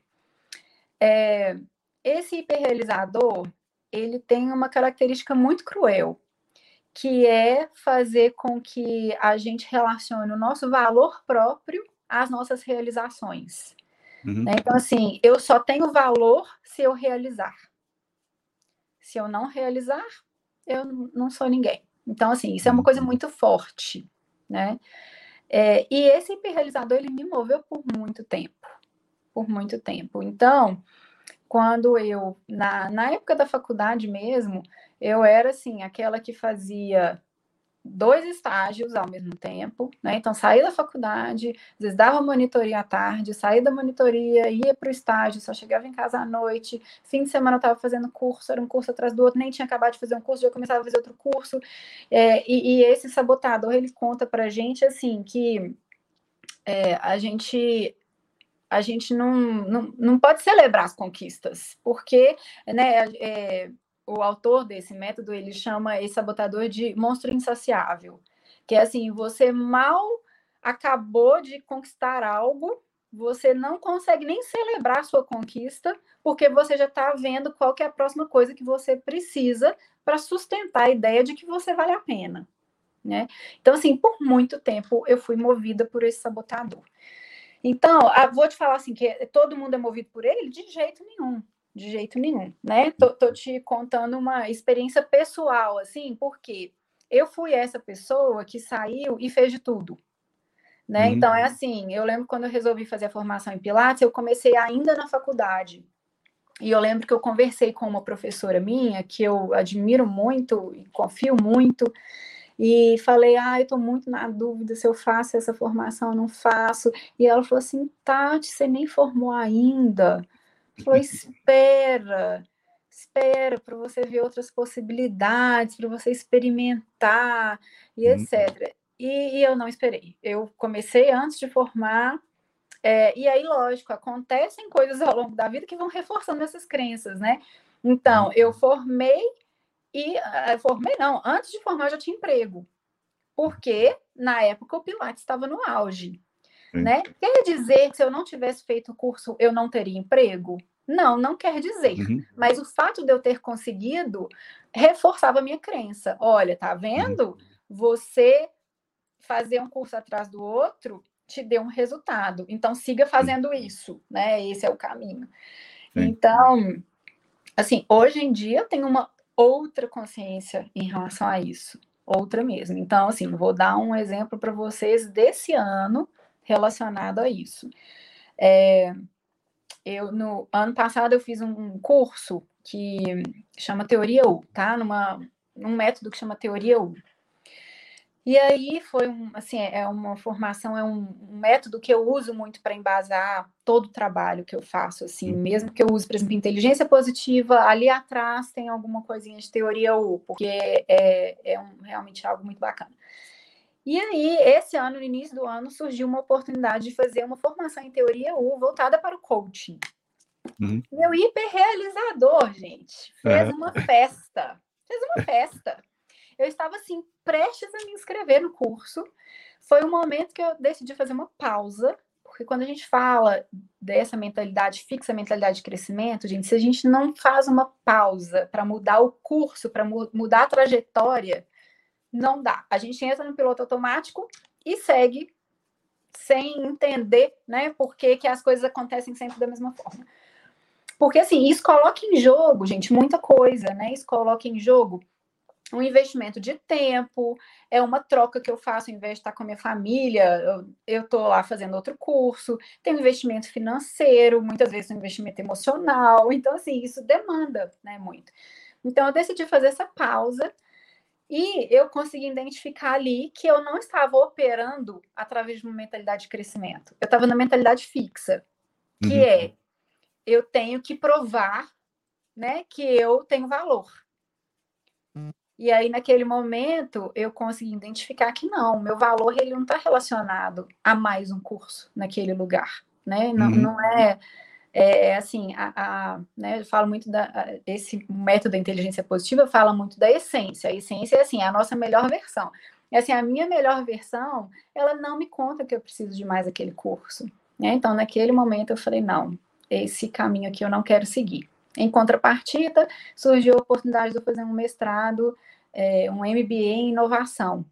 É, esse hiperrealizador, ele tem uma característica muito cruel, que é fazer com que a gente relacione o nosso valor próprio às nossas realizações. Uhum. Né? Então, assim, eu só tenho valor se eu realizar. Se eu não realizar, eu não sou ninguém. Então, assim, isso é uma coisa muito forte, né? É, e esse hiperrealizador, ele me moveu por muito tempo. Por muito tempo. Então, quando eu, na, na época da faculdade mesmo, eu era assim, aquela que fazia dois estágios ao mesmo tempo, né? Então, saía da faculdade, às vezes dava monitoria à tarde, saía da monitoria, ia para o estágio, só chegava em casa à noite, fim de semana eu estava fazendo curso, era um curso atrás do outro, nem tinha acabado de fazer um curso, já começava a fazer outro curso, é, e, e, esse sabotador, ele conta para gente, assim, que é, a gente a gente não, não, não pode celebrar as conquistas, porque né, é, o autor desse método, ele chama esse sabotador de monstro insaciável, que é assim, você mal acabou de conquistar algo, você não consegue nem celebrar a sua conquista, porque você já está vendo qual é a próxima coisa que você precisa para sustentar a ideia de que você vale a pena, né? Então, assim, por muito tempo eu fui movida por esse sabotador. Então, vou te falar assim, que todo mundo é movido por ele? De jeito nenhum de jeito nenhum, né? Tô, tô, te contando uma experiência pessoal, assim, porque eu fui essa pessoa que saiu e fez de tudo, né? Uhum. Então é assim, eu lembro quando eu resolvi fazer a formação em Pilates, eu comecei ainda na faculdade. E eu lembro que eu conversei com uma professora minha, que eu admiro muito e confio muito, e falei, ah, eu estou muito na dúvida se eu faço essa formação ou não faço. E ela falou assim, Tati, você nem formou ainda. Falou, espera, espera para você ver outras possibilidades, para você experimentar e uhum. etc. E, e, eu não esperei. Eu comecei antes de formar, é, e aí, lógico, acontecem coisas ao longo da vida que vão reforçando essas crenças, né? Então, eu uhum. formei e uh, formei não, antes de formar eu já tinha emprego. Porque na época o Pilates estava no auge. Né? Quer dizer que se eu não tivesse feito o curso, eu não teria emprego? Não, não quer dizer. Uhum. Mas o fato de eu ter conseguido reforçava a minha crença. Olha, tá vendo? Uhum. Você fazer um curso atrás do outro te deu um resultado. Então siga fazendo isso, né? Esse é o caminho. Sim. Então, assim, hoje em dia eu tenho uma outra consciência em relação a isso, outra mesmo. Então, assim, vou dar um exemplo para vocês desse ano relacionado a isso. É, eu no ano passado eu fiz um curso que chama Teoria U, tá? Numa, num método que chama Teoria U. E aí foi um, assim, é, é uma formação, é um, um método que eu uso muito para embasar todo o trabalho que eu faço, assim, uhum. mesmo que eu use, por exemplo, inteligência positiva, ali atrás tem alguma coisinha de teoria U, porque é, é, é um, realmente algo muito bacana. E aí, esse ano, no início do ano, surgiu uma oportunidade de fazer uma formação em teoria U voltada para o coaching. Uhum. Meu hiperrealizador, gente, fez uhum. uma festa. Fez uma festa. Eu estava assim, prestes a me inscrever no curso. Foi um momento que eu decidi fazer uma pausa, porque quando a gente fala dessa mentalidade fixa, mentalidade de crescimento, gente, se a gente não faz uma pausa para mudar o curso, para mu mudar a trajetória, não dá. A gente entra no piloto automático e segue sem entender, né, por que, que as coisas acontecem sempre da mesma forma. Porque, assim, isso coloca em jogo, gente, muita coisa, né? Isso coloca em jogo um investimento de tempo, é uma troca que eu faço em vez de estar com a minha família, eu estou lá fazendo outro curso, tem um investimento financeiro, muitas vezes um investimento emocional, então assim, isso demanda né, muito. Então eu decidi fazer essa pausa e eu consegui identificar ali que eu não estava operando através de uma mentalidade de crescimento. Eu estava na mentalidade fixa, que uhum. é eu tenho que provar né, que eu tenho valor. E aí, naquele momento, eu consegui identificar que não, meu valor ele não está relacionado a mais um curso naquele lugar, né? Não, uhum. não é, é assim, a, a, né, eu falo muito da esse método da inteligência positiva fala muito da essência. A essência é assim, é a nossa melhor versão. E assim, a minha melhor versão, ela não me conta que eu preciso de mais aquele curso. Né? Então, naquele momento, eu falei, não, esse caminho aqui eu não quero seguir. Em contrapartida, surgiu a oportunidade de eu fazer um mestrado, é, um MBA em inovação.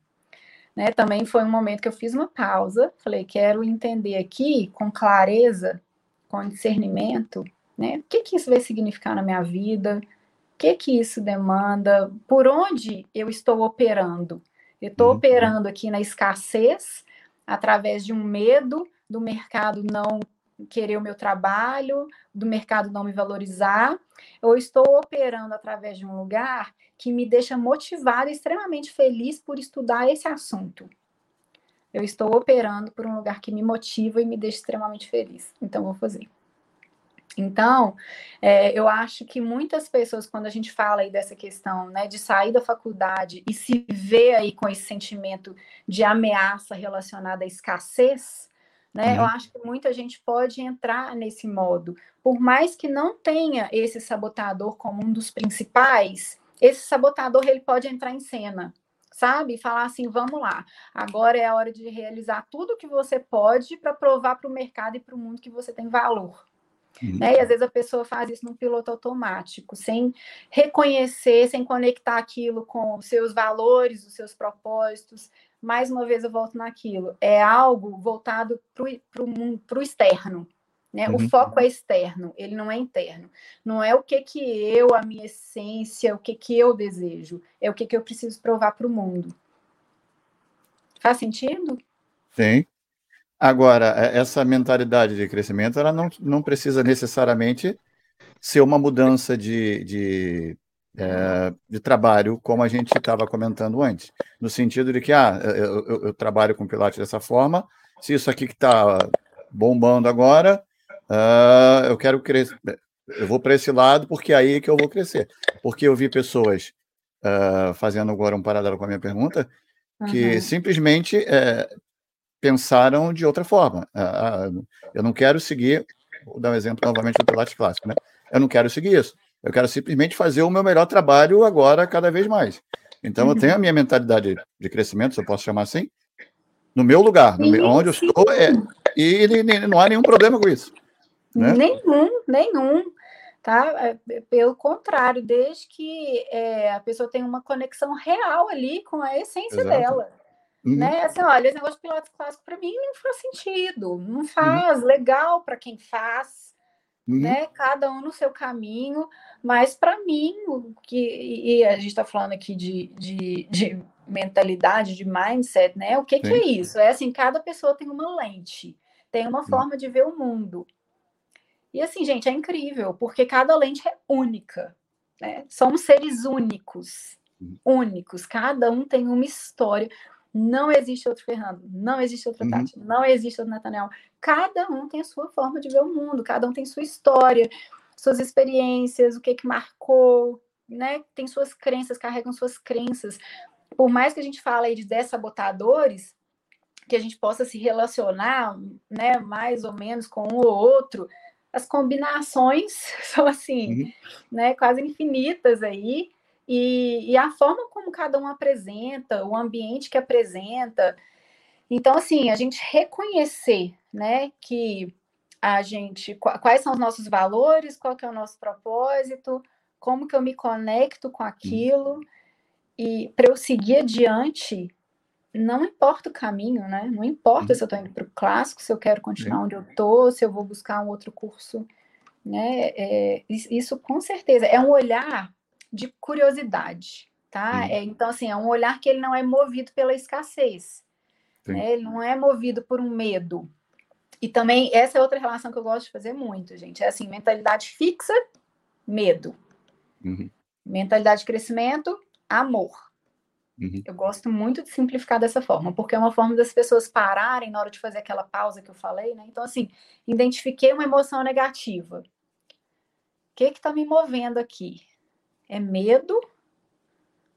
Né? Também foi um momento que eu fiz uma pausa, falei, quero entender aqui com clareza, com discernimento, né? O que, que isso vai significar na minha vida? O que, que isso demanda? Por onde eu estou operando? Eu estou uhum. operando aqui na escassez, através de um medo do mercado não querer o meu trabalho, do mercado não me valorizar, ou estou operando através de um lugar que me deixa motivada extremamente feliz por estudar esse assunto. Eu estou operando por um lugar que me motiva e me deixa extremamente feliz. Então, vou fazer. Então, é, eu acho que muitas pessoas, quando a gente fala aí dessa questão, né, de sair da faculdade e se ver aí com esse sentimento de ameaça relacionada à escassez, né? Uhum. Eu acho que muita gente pode entrar nesse modo. Por mais que não tenha esse sabotador como um dos principais, esse sabotador ele pode entrar em cena, sabe? Falar assim, vamos lá, agora é a hora de realizar tudo que você pode para provar para o mercado e para o mundo que você tem valor. Uhum. Né? E às vezes a pessoa faz isso num piloto automático, sem reconhecer, sem conectar aquilo com os seus valores, os seus propósitos, mais uma vez eu volto naquilo, é algo voltado para o externo. Né? Uhum. O foco é externo, ele não é interno. Não é o que que eu, a minha essência, o que que eu desejo, é o que que eu preciso provar para o mundo. Faz sentido? Sim. Agora, é, essa mentalidade de crescimento, ela não, não precisa necessariamente ser uma mudança de, de é, de trabalho, como a gente estava comentando antes, no sentido de que ah, eu, eu, eu trabalho com Pilates dessa forma, se isso aqui que está bombando agora, uh, eu quero crescer, eu vou para esse lado porque é aí que eu vou crescer. Porque eu vi pessoas uh, fazendo agora um paralelo com a minha pergunta, que uhum. simplesmente é, pensaram de outra forma. Uh, eu não quero seguir, vou dar um exemplo novamente do Pilates clássico, né? Eu não quero seguir isso. Eu quero simplesmente fazer o meu melhor trabalho agora, cada vez mais. Então, eu tenho a minha mentalidade de crescimento, se eu posso chamar assim, no meu lugar, no meu, onde eu estou, é, e não há nenhum problema com isso. Né? Nenhum, nenhum. Tá? É, pelo contrário, desde que é, a pessoa tenha uma conexão real ali com a essência Exato. dela. Uhum. Né? Assim, olha, esse negócio de piloto clássico para mim não faz sentido, não faz, uhum. legal para quem faz, uhum. né? Cada um no seu caminho, mas para mim, o que e a gente está falando aqui de, de, de, mentalidade, de mindset, né? O que, que é isso? É assim, cada pessoa tem uma lente, tem uma forma de ver o mundo. E assim, gente, é incrível, porque cada lente é única. Né? Somos seres únicos, únicos. Cada um tem uma história. Não existe outro Fernando, não existe outra uhum. Tati, não existe outro Nathaniel. Cada um tem a sua forma de ver o mundo, cada um tem sua história, suas experiências, o que que marcou, né? Tem suas crenças, carregam suas crenças. Por mais que a gente fale aí de 10 sabotadores, que a gente possa se relacionar, né, mais ou menos com um ou outro, as combinações são assim, uhum. né, quase infinitas aí. E, e, a forma como cada um apresenta, o ambiente que apresenta. Então, assim, a gente reconhecer, né, que a gente, quais são os nossos valores, qual que é o nosso propósito, como que eu me conecto com aquilo, e para eu seguir adiante, não importa o caminho, né? Não importa se eu estou indo para o clássico, se eu quero continuar onde eu estou, se eu vou buscar um outro curso, né? É, isso com certeza é um olhar de curiosidade, tá? É, então, assim, é um olhar que ele não é movido pela escassez, né? ele não é movido por um medo. E também, essa é outra relação que eu gosto de fazer muito, gente, é assim, mentalidade fixa, medo. Uhum. Mentalidade de crescimento, amor. Uhum. Eu gosto muito de simplificar dessa forma, porque é uma forma das pessoas pararem na hora de fazer aquela pausa que eu falei, né? Então, assim, identifiquei uma emoção negativa. O que está me movendo aqui? É medo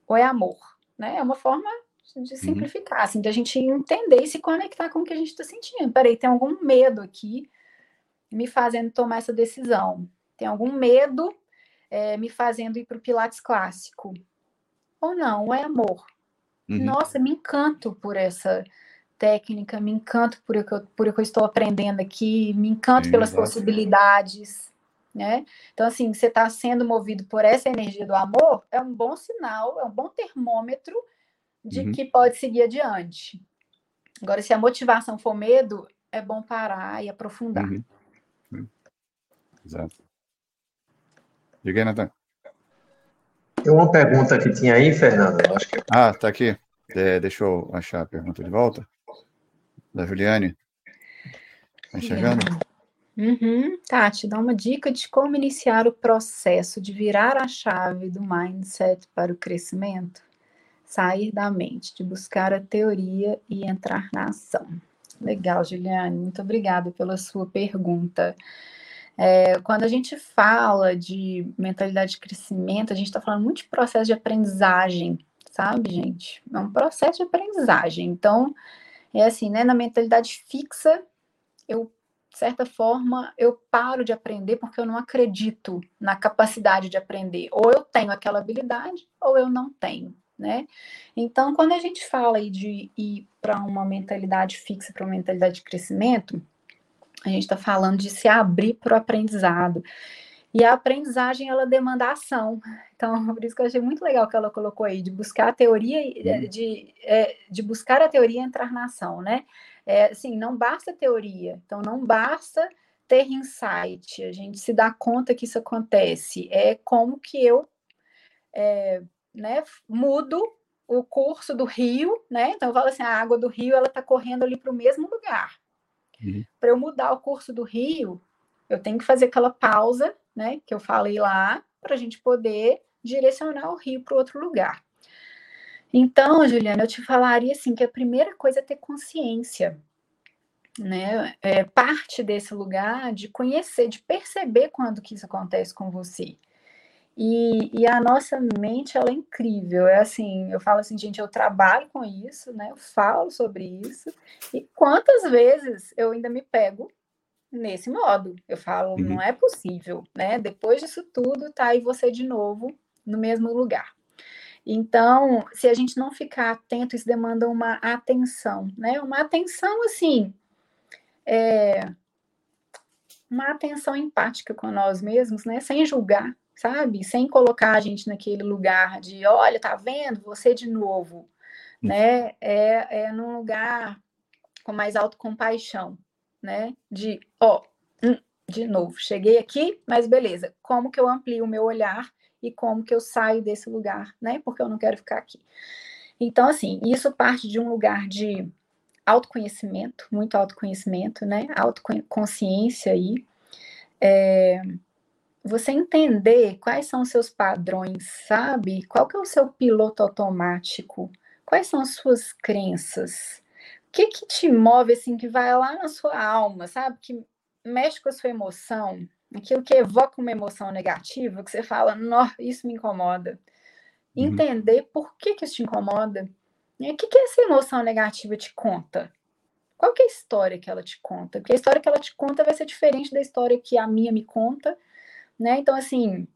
ou é amor? Né? É uma forma de uhum. simplificar, uhum. assim, de a gente entender e se conectar com o que a gente está sentindo. Peraí, tem algum medo aqui me fazendo tomar essa decisão? Tem algum medo é, me fazendo ir para o Pilates clássico? Ou não, é amor. Uhum. Nossa, me encanto por essa técnica, me encanto por o que eu, por o que eu estou aprendendo aqui, me encanto Sim, pelas exatamente. possibilidades, né? Então, assim, você está sendo movido por essa energia do amor, é um bom sinal, é um bom termômetro de uhum. que pode seguir adiante. Agora, se a motivação for medo, é bom parar e aprofundar. Uhum. Exato. Diga aí, Natan. Tem uma pergunta que tinha aí, Fernando. Acho que... Ah, tá aqui. É, deixa eu achar a pergunta de volta. Da Juliane. Tá enxergando? Uhum. Tati, dá uma dica de como iniciar o processo de virar a chave do mindset para o crescimento. Sair da mente, de buscar a teoria e entrar na ação. Legal, Juliane. Muito obrigada pela sua pergunta. É, quando a gente fala de mentalidade de crescimento, a gente está falando muito de processo de aprendizagem, sabe, gente? É um processo de aprendizagem. Então, é assim, né? Na mentalidade fixa, eu, de certa forma, eu paro de aprender porque eu não acredito na capacidade de aprender. Ou eu tenho aquela habilidade, ou eu não tenho. Né? Então, quando a gente fala aí de ir para uma mentalidade fixa, para uma mentalidade de crescimento, a gente está falando de se abrir para o aprendizado. E a aprendizagem, ela demanda ação. Então, por isso que eu achei muito legal que ela colocou aí, de buscar a teoria, uhum. de, é, de buscar a teoria e entrar na ação, né? É, assim, não basta teoria. Então, não basta ter insight, a gente se dá conta que isso acontece. É como que eu é, né, mudo o curso do rio, né? Então, eu falo assim, a água do rio, ela está correndo ali para o mesmo lugar. Uhum. Para eu mudar o curso do rio, eu tenho que fazer aquela pausa, né, que eu falei lá, para a gente poder direcionar o rio para outro lugar. Então, Juliana, eu te falaria assim que a primeira coisa é ter consciência, né? É parte desse lugar de conhecer, de perceber quando que isso acontece com você. E, e, a nossa mente, ela é incrível. É assim, eu falo assim, gente, eu trabalho com isso, né? Eu falo sobre isso. E quantas vezes eu ainda me pego nesse modo? Eu falo, uhum. não é possível, né? Depois disso tudo, tá aí você de novo no mesmo lugar. Então, se a gente não ficar atento, isso demanda uma atenção, né? Uma atenção, assim, é... uma atenção empática com nós mesmos, né? Sem julgar, sabe? Sem colocar a gente naquele lugar de, olha, tá vendo? Você de novo, né? É, é num lugar com mais autocompaixão, né? De, ó, hum, de novo, cheguei aqui, mas beleza, como que eu amplio o meu olhar e como que eu saio desse lugar, né? Porque eu não quero ficar aqui. Então, assim, isso parte de um lugar de autoconhecimento, muito autoconhecimento, né? Autoconsciência aí. É, você entender quais são os seus padrões, sabe? Qual que é o seu piloto automático? Quais são as suas crenças? O que que te move assim que vai lá na sua alma, sabe? Que mexe com a sua emoção, aquilo que evoca uma emoção negativa, que você fala, isso me incomoda. Uhum. Entender por que que isso te incomoda. E o que que essa emoção negativa te conta? Qual que é a história que ela te conta? Porque a história que ela te conta vai ser diferente da história que a minha me conta, né? Então, assim,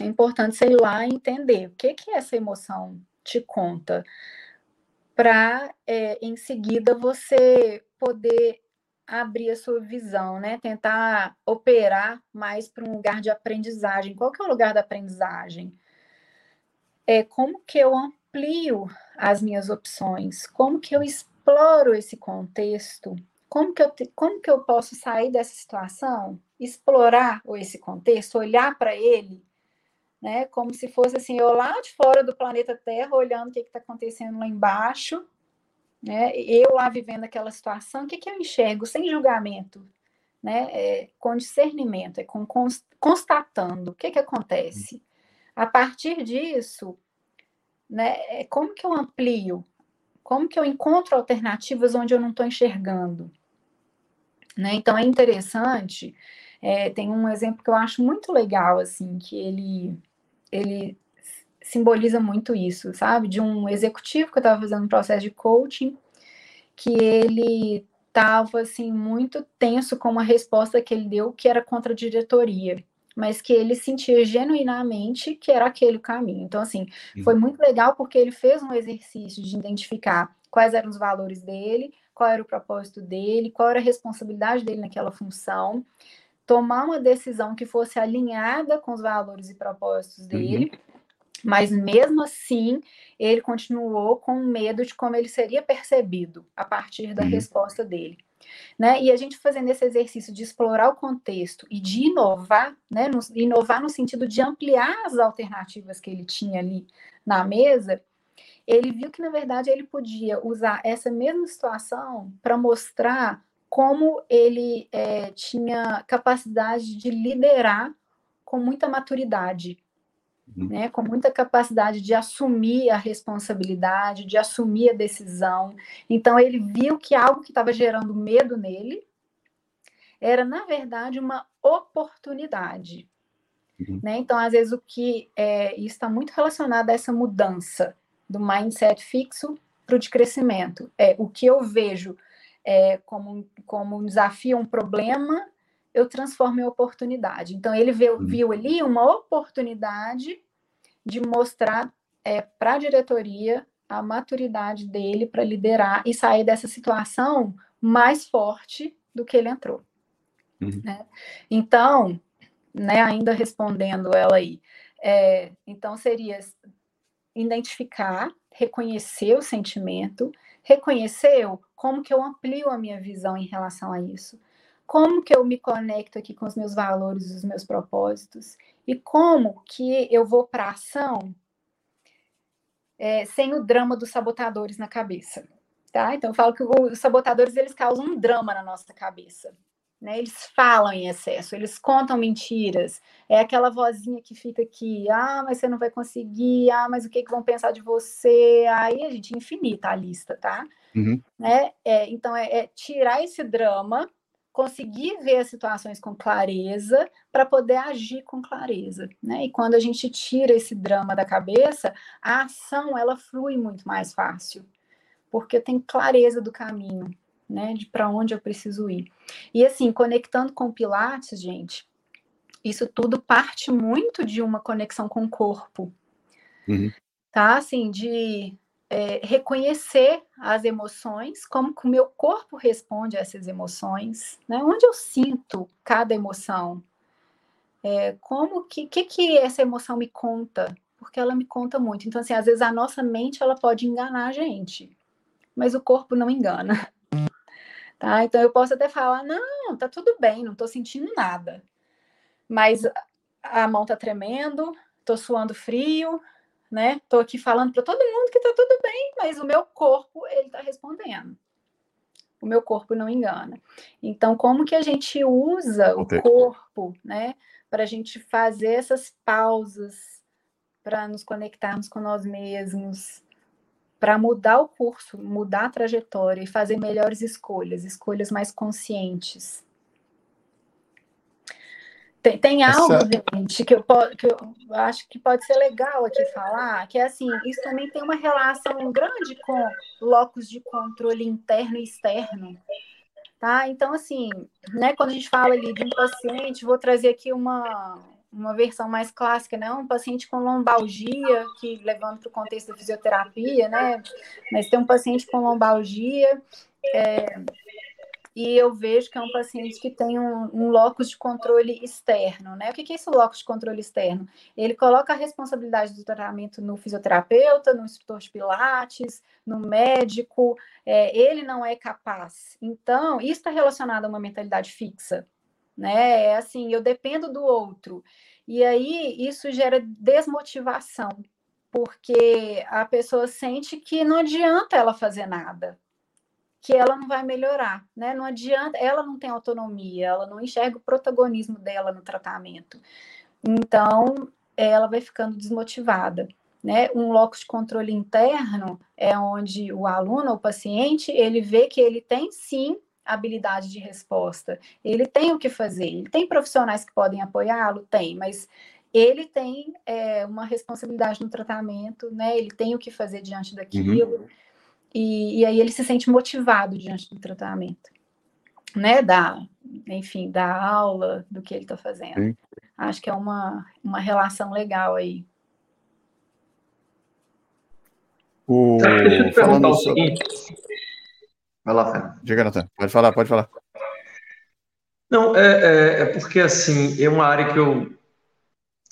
é importante você ir lá e entender o que, que essa emoção te conta, para é, em seguida você poder abrir a sua visão, né? Tentar operar mais para um lugar de aprendizagem. Qual que é o lugar da aprendizagem? É como que eu amplio as minhas opções? Como que eu exploro esse contexto? Como que eu, te, como que eu posso sair dessa situação explorar esse contexto, olhar para ele né? Como se fosse assim, eu lá de fora do planeta Terra, olhando o que está acontecendo lá embaixo, né? Eu lá vivendo aquela situação, o que, que eu enxergo sem julgamento, né? É, com discernimento, é com constatando o que, que acontece. A partir disso, né? É como que eu amplio? Como que eu encontro alternativas onde eu não estou enxergando? Né? Então é interessante. É, tem um exemplo que eu acho muito legal, assim, que ele ele simboliza muito isso, sabe? De um executivo que eu estava fazendo um processo de coaching, que ele estava assim muito tenso com uma resposta que ele deu que era contra a diretoria, mas que ele sentia genuinamente que era aquele o caminho. Então assim, uhum. foi muito legal porque ele fez um exercício de identificar quais eram os valores dele, qual era o propósito dele, qual era a responsabilidade dele naquela função, tomar uma decisão que fosse alinhada com os valores e propósitos uhum. dele, uhum. Mas mesmo assim ele continuou com medo de como ele seria percebido a partir da uhum. resposta dele. Né? E a gente fazendo esse exercício de explorar o contexto e de inovar, né? No, inovar no sentido de ampliar as alternativas que ele tinha ali na mesa, ele viu que na verdade ele podia usar essa mesma situação para mostrar como ele é, tinha capacidade de liderar com muita maturidade. Né, com muita capacidade de assumir a responsabilidade, de assumir a decisão. Então, ele viu que algo que estava gerando medo nele era, na verdade, uma oportunidade. Uhum. Né? Então, às vezes, o que é, está muito relacionado a essa mudança do mindset fixo para o de crescimento. É o que eu vejo é, como, como um desafio, um problema, eu transformo em oportunidade. Então, ele viu, uhum. viu ali uma oportunidade de mostrar é, para a diretoria a maturidade dele para liderar e sair dessa situação mais forte do que ele entrou. Uhum. Né? Então, né, ainda respondendo ela aí, é, então seria identificar, reconhecer o sentimento, reconheceu como que eu amplio a minha visão em relação a isso, como que eu me conecto aqui com os meus valores, os meus propósitos, e como que eu vou para a ação é, sem o drama dos sabotadores na cabeça, tá? Então eu falo que os sabotadores eles causam um drama na nossa cabeça, né? Eles falam em excesso, eles contam mentiras. É aquela vozinha que fica aqui, ah, mas você não vai conseguir, ah, mas o que, que vão pensar de você? Aí a gente infinita a lista, tá? Uhum. Né? É, então é, é tirar esse drama, conseguir ver as situações com clareza para poder agir com clareza, né? E quando a gente tira esse drama da cabeça, a ação ela flui muito mais fácil, porque tem clareza do caminho, né, de para onde eu preciso ir. E assim, conectando com Pilates, gente, isso tudo parte muito de uma conexão com o corpo. Uhum. Tá? Assim, de é, reconhecer as emoções, como que o meu corpo responde a essas emoções, né? Onde eu sinto cada emoção. É, como que, que que essa emoção me conta? Porque ela me conta muito. Então, assim, às vezes a nossa mente ela pode enganar a gente, mas o corpo não engana. Tá? Então eu posso até falar, não, tá tudo bem, não estou sentindo nada. Mas a mão tá tremendo, estou suando frio, né? Estou aqui falando para todo mundo que tá tudo bem, mas o meu corpo ele está respondendo. O meu corpo não engana. Então, como que a gente usa o corpo, né, para a gente fazer essas pausas, para nos conectarmos com nós mesmos, para mudar o curso, mudar a trajetória e fazer melhores escolhas, escolhas mais conscientes. Tem, tem algo, Essa... gente, que eu, que eu acho que pode ser legal aqui falar, que é assim, isso também tem uma relação grande com locos de controle interno e externo. Tá? Então, assim, né, quando a gente fala ali de um paciente, vou trazer aqui uma, uma versão mais clássica, né? Um paciente com lombalgia, que levando para o contexto da fisioterapia, né? Mas tem um paciente com lombalgia, é, e eu vejo que é um paciente que tem um, um locus de controle externo, né? O que, que é esse locus de controle externo? Ele coloca a responsabilidade do tratamento no fisioterapeuta, no instrutor de pilates, no médico, é, ele não é capaz. Então, isso está relacionado a uma mentalidade fixa, né? É assim, eu dependo do outro. E aí isso gera desmotivação, porque a pessoa sente que não adianta ela fazer nada, que ela não vai melhorar, né? Não adianta, ela não tem autonomia, ela não enxerga o protagonismo dela no tratamento. Então, ela vai ficando desmotivada. Né? Um locus de controle interno é onde o aluno, o paciente, ele vê que ele tem sim habilidade de resposta, ele tem o que fazer, ele tem profissionais que podem apoiá-lo, tem, mas ele tem é, uma responsabilidade no tratamento, né? Ele tem o que fazer diante daquilo, uhum. E, e aí ele se sente motivado diante do tratamento, né? Da, enfim, da aula, do que ele está fazendo. Sim. Acho que é uma, uma relação legal aí. O... Falando o seguinte. Vai lá, Fernando. Diga. Pode falar, pode falar. Não, é, é, é, porque, assim, é uma área que eu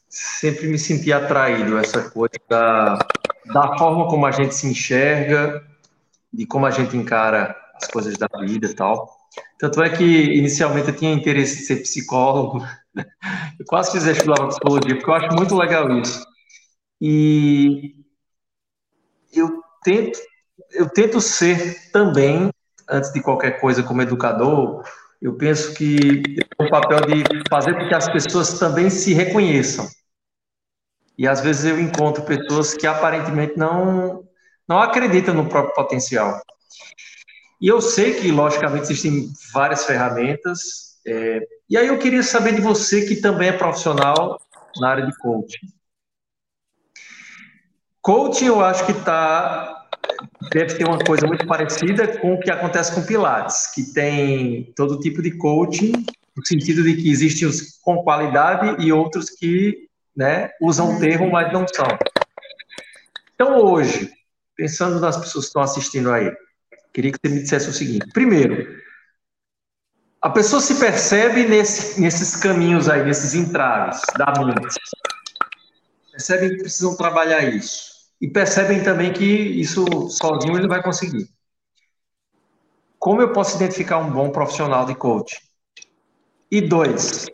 sempre me senti atraído, essa coisa da, da forma como a gente se enxerga, de como a gente encara as coisas da vida e tal. Tanto é que, inicialmente, eu tinha interesse em ser psicólogo. Eu quase fiz vestibular psicologia, porque eu acho muito legal isso. E eu tento, eu tento ser também, antes de qualquer coisa, como educador, eu penso que tem o papel de fazer com que as pessoas também se reconheçam. E às vezes eu encontro pessoas que aparentemente não, não acreditam no próprio potencial. E eu sei que, logicamente, existem várias ferramentas. É, e aí eu queria saber de você, que também é profissional na área de coaching. Coaching, eu acho que tá deve ter uma coisa muito parecida com o que acontece com Pilates, que tem todo tipo de coaching, no sentido de que existem os com qualidade e outros que né, usam o termo, mas não são. Então, hoje, pensando nas pessoas que estão assistindo aí, queria que você me dissesse o seguinte: primeiro, a pessoa se percebe nesse, nesses caminhos aí, nesses entraves da mente. Percebem que precisam trabalhar isso e percebem também que isso sozinho ele vai conseguir. Como eu posso identificar um bom profissional de coaching? E dois,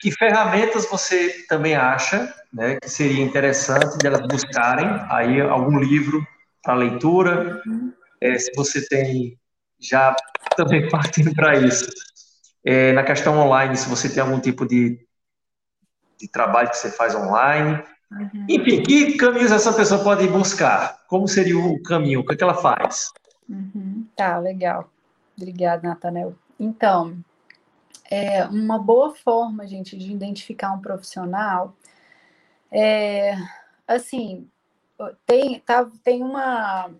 que ferramentas você também acha né, que seria interessante delas buscarem? Aí algum livro para leitura, é, se você tem já também partindo para isso. É, na questão online, se você tem algum tipo de, de trabalho que você faz online, Uhum. Enfim, que caminhos essa pessoa pode buscar? Como seria o caminho? O que, é que ela faz? Uhum. Tá, legal. Obrigada, Natanel. Então, é uma boa forma, gente, de identificar um profissional é, assim, tem, tá, tem uma,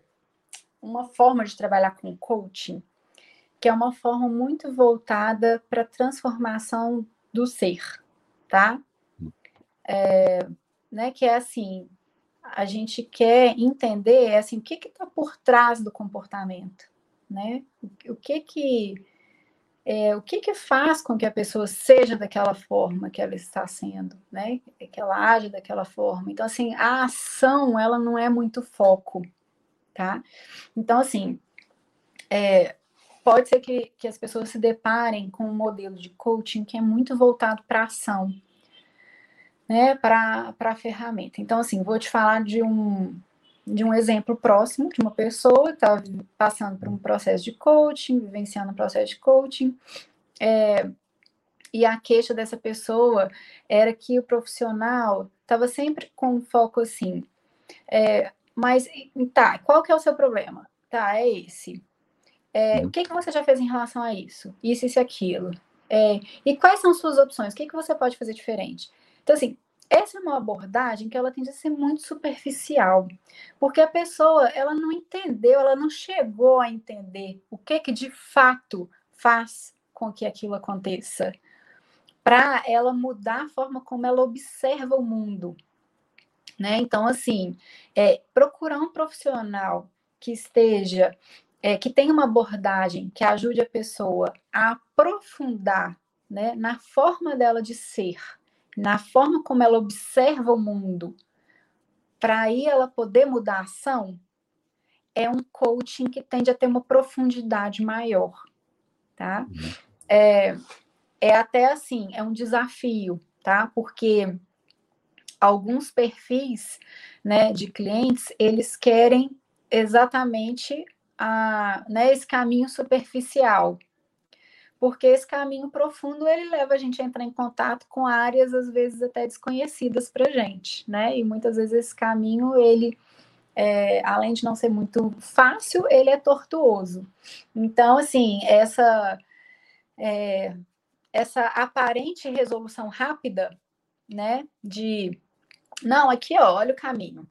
uma forma de trabalhar com coaching que é uma forma muito voltada para a transformação do ser, tá? É, né? Que é assim, a gente quer entender é assim, o que está por trás do comportamento, né? O, o que que é, o que que faz com que a pessoa seja daquela forma que ela está sendo, né? Que ela age daquela forma. Então, assim, a ação, ela não é muito foco, tá? Então, assim, é, pode ser que, que as pessoas se deparem com um modelo de coaching que é muito voltado para ação, né, para a ferramenta. Então, assim, vou te falar de um, de um exemplo próximo de uma pessoa que estava passando por um processo de coaching, vivenciando um processo de coaching, é, e a queixa dessa pessoa era que o profissional estava sempre com um foco assim, é, mas tá, qual que é o seu problema? Tá, é esse. É, o que, que você já fez em relação a isso? Isso, isso e aquilo. É, e quais são suas opções? O que, que você pode fazer diferente? Então, assim, essa é uma abordagem que ela tende a ser muito superficial, porque a pessoa ela não entendeu, ela não chegou a entender o que que de fato faz com que aquilo aconteça, para ela mudar a forma como ela observa o mundo, né? Então, assim, é, procurar um profissional que esteja, é, que tenha uma abordagem que ajude a pessoa a aprofundar, né, na forma dela de ser na forma como ela observa o mundo, para aí ela poder mudar a ação, é um coaching que tende a ter uma profundidade maior, tá? É, é até assim, é um desafio, tá? Porque alguns perfis né, de clientes, eles querem exatamente a, né, esse caminho superficial. Porque esse caminho profundo ele leva a gente a entrar em contato com áreas às vezes até desconhecidas para gente, né? E muitas vezes esse caminho ele é, além de não ser muito fácil, ele é tortuoso. Então, assim, essa é, essa aparente resolução rápida, né? De não, aqui ó, olha o caminho.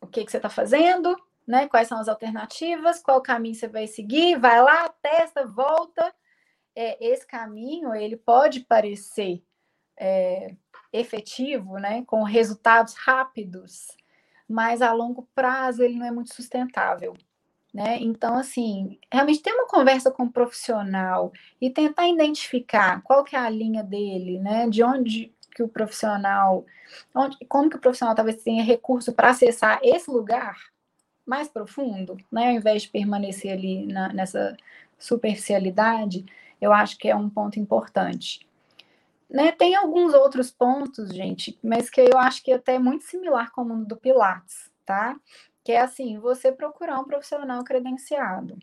O que, que você está fazendo? Né? Quais são as alternativas? Qual caminho você vai seguir? Vai lá, testa, volta. É, esse caminho ele pode parecer é, efetivo, né? Com resultados rápidos, mas a longo prazo ele não é muito sustentável. Né? Então, assim, realmente ter uma conversa com o um profissional e tentar identificar qual que é a linha dele, né? De onde que o profissional, onde, como que o profissional talvez tenha recurso para acessar esse lugar mais profundo, né? Ao invés de permanecer ali na, nessa superficialidade, eu acho que é um ponto importante. Né, tem alguns outros pontos, gente, mas que eu acho que é até muito similar com o mundo do Pilates, tá? Que é assim, você procurar um profissional credenciado.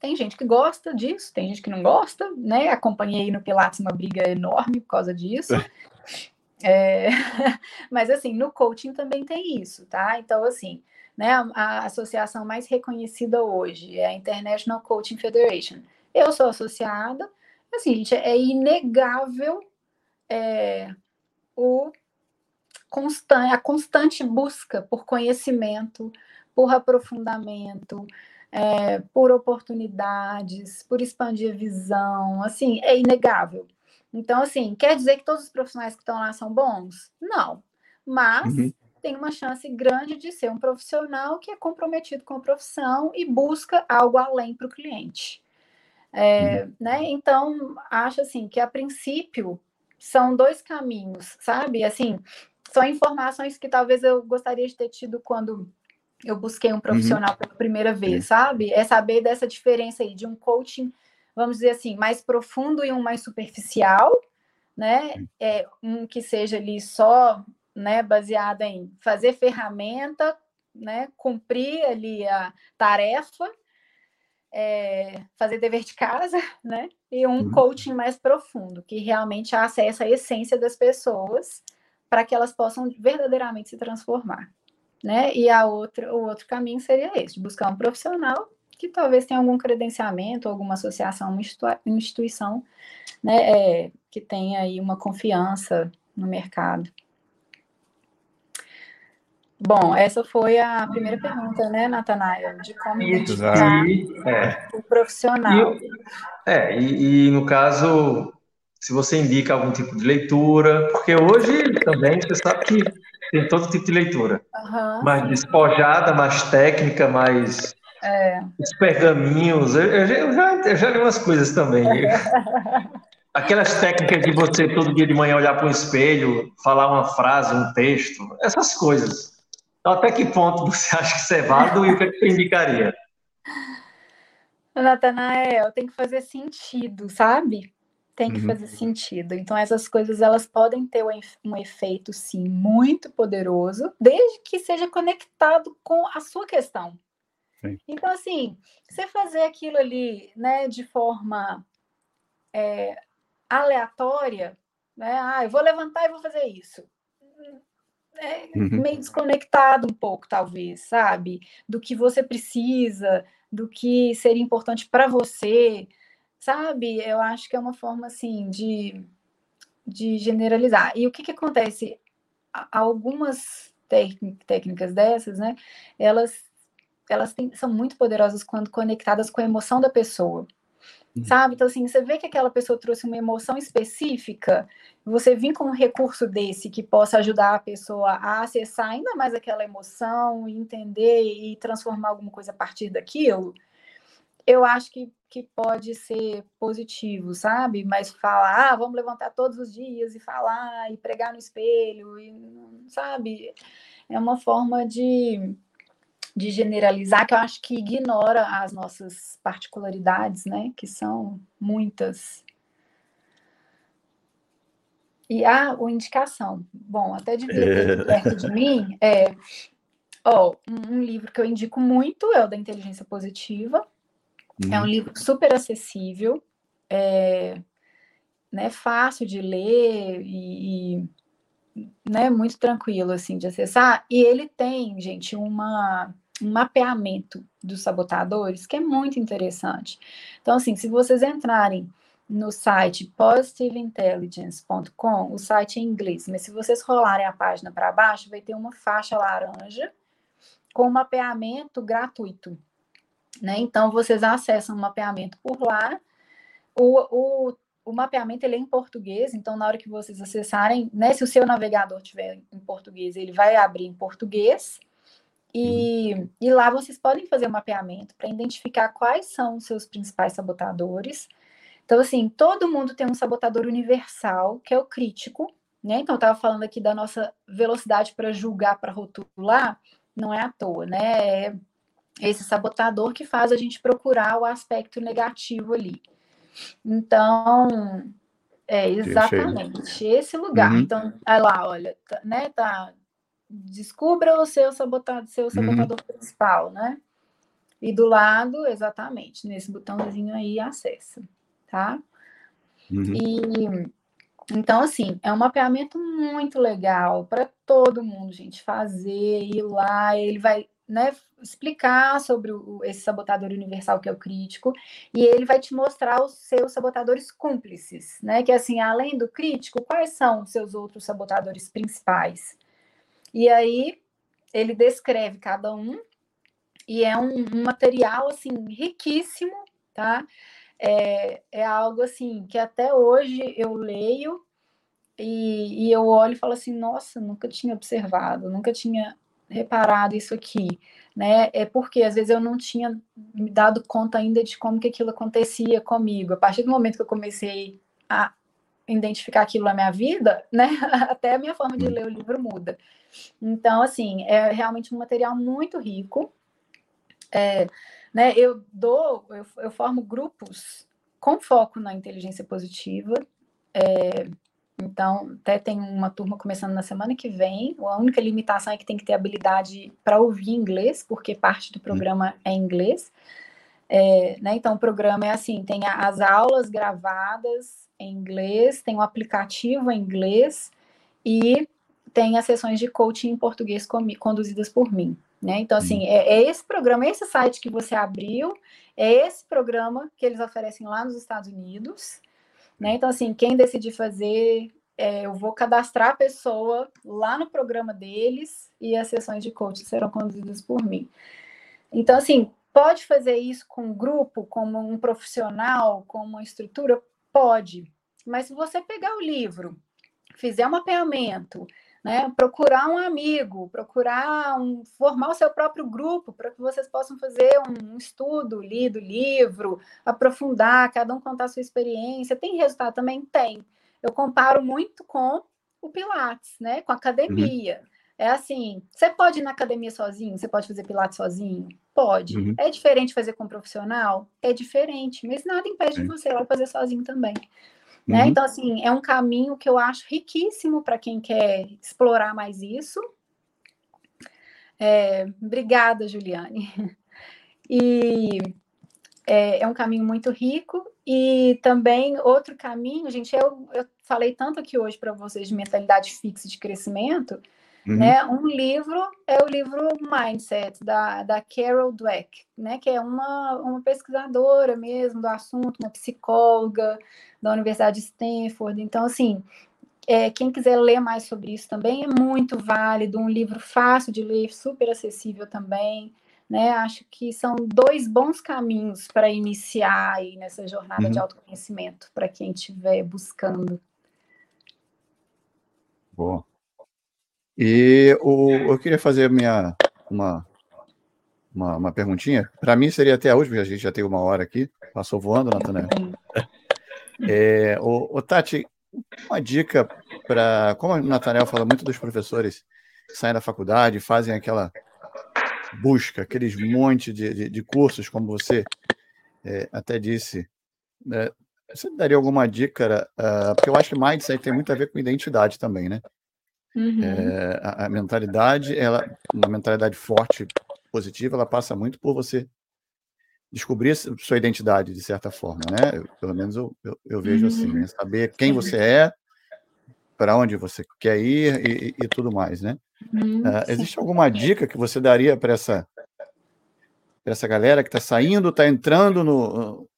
Tem gente que gosta disso, tem gente que não gosta, né? Acompanhei no Pilates uma briga enorme por causa disso. É, mas assim, no coaching também tem isso, tá? Então, assim, né, a, a, associação mais reconhecida hoje é a International Coaching Federation. Eu sou associada, assim, gente, é inegável é, o constante, a constante busca por conhecimento, por aprofundamento, é, por oportunidades, por expandir a visão, assim, é inegável. Então, assim, quer dizer que todos os profissionais que estão lá são bons? Não. Mas uhum. tem uma chance grande de ser um profissional que é comprometido com a profissão e busca algo além para o cliente. É, uhum. né? Então, acho assim que a princípio são dois caminhos, sabe? Assim, são informações que talvez eu gostaria de ter tido quando eu busquei um uhum. profissional uhum. pela primeira vez, sabe? É saber dessa diferença aí de um coaching, vamos dizer assim, mais profundo e um mais superficial, né? É um que seja ali só, né, baseado em fazer ferramenta, né, cumprir ali a tarefa, é, fazer dever de casa, né? E um uhum. coaching mais profundo, que realmente acessa a essência das pessoas para que elas possam verdadeiramente se transformar né? E a outra, o outro caminho seria esse, buscar um profissional que talvez tenha algum credenciamento, alguma associação, uma instituição, né, é, que tenha aí uma confiança no mercado. Bom, essa foi a primeira pergunta, né, Natanael, de como identificar é. o profissional. E, é, e, e, no caso, se você indica algum tipo de leitura, porque hoje também você sabe que tem todo tipo de leitura. Uhum. Mais despojada, mais técnica, mais. É. Os pergaminhos. Eu, eu, já, eu já li umas coisas também. Aquelas técnicas de você todo dia de manhã olhar para um espelho, falar uma frase, um texto, essas coisas. Então, até que ponto você acha que isso é válido e o que, é que você indicaria? Natanael, tem que fazer sentido, sabe? tem que uhum. fazer sentido. Então, essas coisas elas podem ter um efeito, sim, muito poderoso, desde que seja conectado com a sua questão. Sim. Então, assim, você fazer aquilo ali, né, de forma é, aleatória, né? Ah, eu vou levantar e vou fazer isso. É uhum. meio desconectado um pouco, talvez, sabe? Do que você precisa, do que seria importante para você, sabe? Eu acho que é uma forma assim de, de generalizar. E o que, que acontece? Algumas técnicas dessas, né? Elas, elas têm, são muito poderosas quando conectadas com a emoção da pessoa. Uhum. Sabe? Então, assim, você vê que aquela pessoa trouxe uma emoção específica, você vir com um recurso desse que possa ajudar a pessoa a acessar ainda mais aquela emoção, entender e transformar alguma coisa a partir daquilo, eu acho que, que pode ser positivo, sabe? Mas falar, ah, vamos levantar todos os dias e falar e pregar no espelho, e, sabe? É uma forma de, de generalizar que eu acho que ignora as nossas particularidades, né? Que são muitas. E a, a indicação, bom, até ter é. perto de mim, é, ó, um, um, livro que eu indico muito é o da Inteligência Positiva. Hum. É um uhum. livro super acessível, é, né, fácil de ler e, e né, muito tranquilo assim de acessar. E ele tem, gente, uma um mapeamento dos sabotadores que é muito interessante. Então, assim, se vocês entrarem no site positiveintelligence.com, o site é em inglês, mas se vocês rolarem a página para baixo, vai ter uma faixa laranja com mapeamento gratuito. Né? Então, vocês acessam o mapeamento por lá. O, o, o mapeamento ele é em português, então, na hora que vocês acessarem, né, se o seu navegador tiver em português, ele vai abrir em português. E, e lá vocês podem fazer o mapeamento para identificar quais são os seus principais sabotadores então, assim, todo mundo tem um sabotador universal, que é o crítico, né? Então, eu estava falando aqui da nossa velocidade para julgar, para rotular, não é à toa, né? É esse sabotador que faz a gente procurar o aspecto negativo ali. Então, é exatamente esse lugar. Uhum. Então, olha lá, olha, tá, né? Tá, descubra o seu sabotador, seu uhum. sabotador uhum. principal, né? E do lado, exatamente, nesse botãozinho aí, acessa tá? Uhum. E então, assim, é um mapeamento muito legal para todo mundo, gente, fazer, ir lá, ele vai né, explicar sobre o, esse sabotador universal que é o crítico, e ele vai te mostrar os seus sabotadores cúmplices, né? Que assim, além do crítico, quais são os seus outros sabotadores principais? E aí ele descreve cada um, e é um, um material assim riquíssimo, tá? é, é algo assim que até hoje eu leio e, e eu olho e falo assim, nossa, nunca tinha observado, nunca tinha reparado isso aqui, né? É porque às vezes eu não tinha me dado conta ainda de como que aquilo acontecia comigo. A partir do momento que eu comecei a identificar aquilo na minha vida, né? Até a minha forma de hum. ler o livro muda. Então, assim, é realmente um material muito rico. É, né? Eu dou, eu, eu formo grupos com foco na inteligência positiva. É, então, até tem uma turma começando na semana que vem. A única limitação é que tem que ter habilidade para ouvir inglês, porque parte do programa é inglês. É, né? Então, o programa é assim: tem as aulas gravadas em inglês, tem o aplicativo em inglês e tem as sessões de coaching em português conduzidas por mim. Né? Então, assim, é, é, esse programa, esse site que você abriu, é esse programa que eles oferecem lá nos Estados Unidos. Né? Então, assim, quem decidir fazer, é, eu vou cadastrar a pessoa lá no programa deles e as sessões de coaching serão conduzidas por mim. Então, assim, pode fazer isso com um grupo, como um profissional, com uma estrutura? Pode. Mas se você pegar o livro, fizer um mapeamento, né? Procurar um amigo, procurar um, formar o seu próprio grupo para que vocês possam fazer um, um estudo, lido livro, aprofundar, cada um contar a sua experiência. Tem resultado também? Tem. Eu comparo muito com o Pilates, né? Com a academia. Uhum. É assim, você pode ir na academia sozinho? Você pode fazer Pilates sozinho? Pode. Uhum. É diferente fazer com um profissional? É diferente, mas nada impede de você ir lá fazer sozinho também. Né? Uhum. Então, assim, é um caminho que eu acho riquíssimo para quem quer explorar mais isso. É, obrigada, Juliane. E é, é, um caminho muito rico. E também outro caminho, gente, eu, eu falei tanto aqui hoje para vocês de mentalidade fixa de crescimento. Uhum. Né? Um livro é o livro Mindset, da, da Carol Dweck, né? que é uma, uma pesquisadora mesmo do assunto, uma psicóloga da Universidade de Stanford. Então, assim, é, quem quiser ler mais sobre isso também é muito válido, um livro fácil de ler, super acessível também. Né? Acho que são dois bons caminhos para iniciar aí nessa jornada uhum. de autoconhecimento para quem estiver buscando. Boa. E o, eu queria fazer minha, uma, uma, uma perguntinha. Para mim seria até a última, a gente já tem uma hora aqui. Passou voando, Natanael. É, o, o, Tati, uma dica para. Como o Natanael fala muito dos professores saem da faculdade, fazem aquela busca, aqueles monte de, de, de cursos, como você é, até disse. Né? você daria alguma dica? Uh, porque eu acho que mindset tem muito a ver com identidade também, né? Uhum. É, a, a, mentalidade, ela, uma mentalidade forte, positiva, ela passa muito por você descobrir sua identidade de certa forma, né? Eu, pelo menos eu, eu, eu vejo assim, uhum. assim, né? saber quem você é, para onde você quer ir e, e, tudo mais, né? Uhum, uh, existe alguma dica que você daria para essa essa galera que está saindo, está entrando no,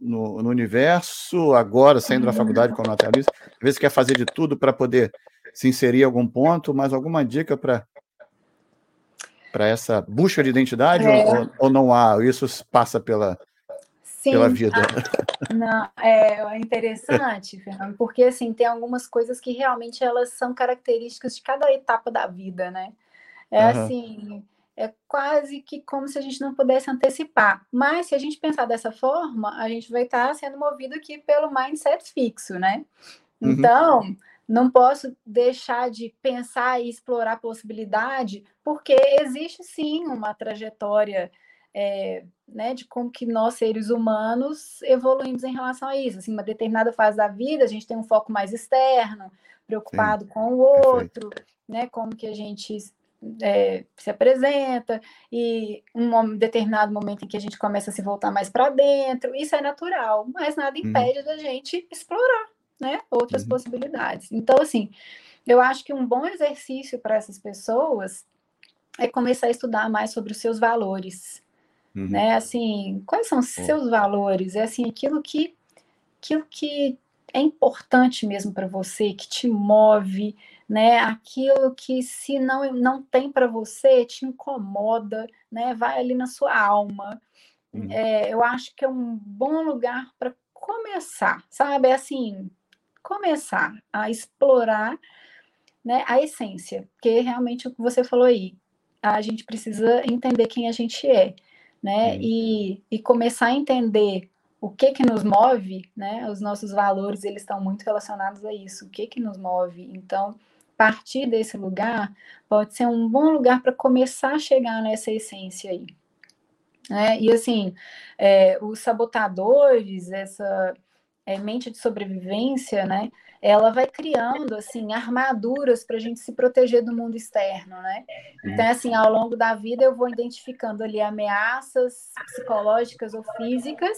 no, no, universo agora, saindo da faculdade como naturalista, às vezes quer fazer de tudo para poder se inserir em algum ponto, mas alguma dica para para essa busca de identidade é. ou, ou, não há? Isso passa pela, Sim, pela vida. Ah, não, é interessante, Fernando, porque assim tem algumas coisas que realmente elas são características de cada etapa da vida, né? É uhum. assim, é quase que como se a gente não pudesse antecipar. Mas se a gente pensar dessa forma, a gente vai estar sendo movido aqui pelo mindset fixo, né? Uhum. Não posso deixar de pensar e explorar a possibilidade, porque existe sim uma trajetória é, né, de como que nós, seres humanos, evoluímos em relação a isso. Assim, uma determinada fase da vida, a gente tem um foco mais externo, preocupado sim, com o outro, né, como que a gente é, se apresenta, e um determinado momento em que a gente começa a se voltar mais para dentro, isso é natural, mas nada uhum. impede da gente explorar né, outras uhum. possibilidades. Então, assim, eu acho que um bom exercício para essas pessoas é começar a estudar mais sobre os seus valores, uhum. né? Assim, quais são os seus valores? É assim, aquilo que, aquilo que é importante mesmo para você, que te move, né? Aquilo que se não não tem para você te incomoda, né? Vai ali na sua alma. Uhum. É, eu acho que é um bom lugar para começar, sabe? É assim, começar a explorar né, a essência, porque realmente o que você falou aí, a gente precisa entender quem a gente é, né? E, e começar a entender o que que nos move, né? Os nossos valores, eles estão muito relacionados a isso, o que que nos move. Então, partir desse lugar pode ser um bom lugar para começar a chegar nessa essência aí. Né? E assim, é, os sabotadores, essa é, mente de sobrevivência, né? Ela vai criando assim armaduras para a gente se proteger do mundo externo, né? Então, assim, ao longo da vida eu vou identificando ali ameaças psicológicas ou físicas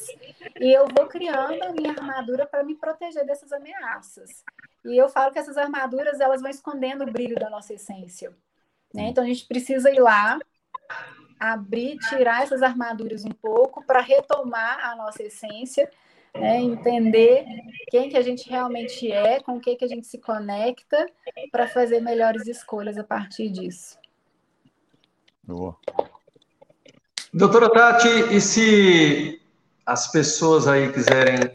e eu vou criando a minha armadura para me proteger dessas ameaças. E eu falo que essas armaduras elas vão escondendo o brilho da nossa essência, né? Então a gente precisa ir lá abrir, tirar essas armaduras um pouco para retomar a nossa essência né? entender quem que a gente realmente é, com o que, que a gente se conecta, para fazer melhores escolhas a partir disso. Boa. Doutora Tati, e se as pessoas aí quiserem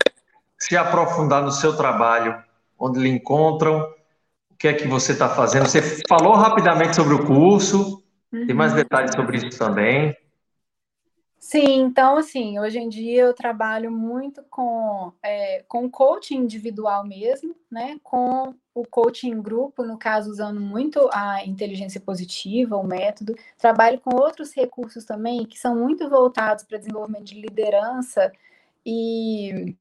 se aprofundar no seu trabalho, onde lhe encontram, o que é que você está fazendo? Você falou rapidamente sobre o curso, uhum. tem mais uhum. detalhes sobre isso também. Sim, então, assim, hoje em dia eu trabalho muito com, é, com coaching individual mesmo, né? Com o coaching grupo, no caso, usando muito a inteligência positiva, o método. Trabalho com outros recursos também que são muito voltados para desenvolvimento de liderança e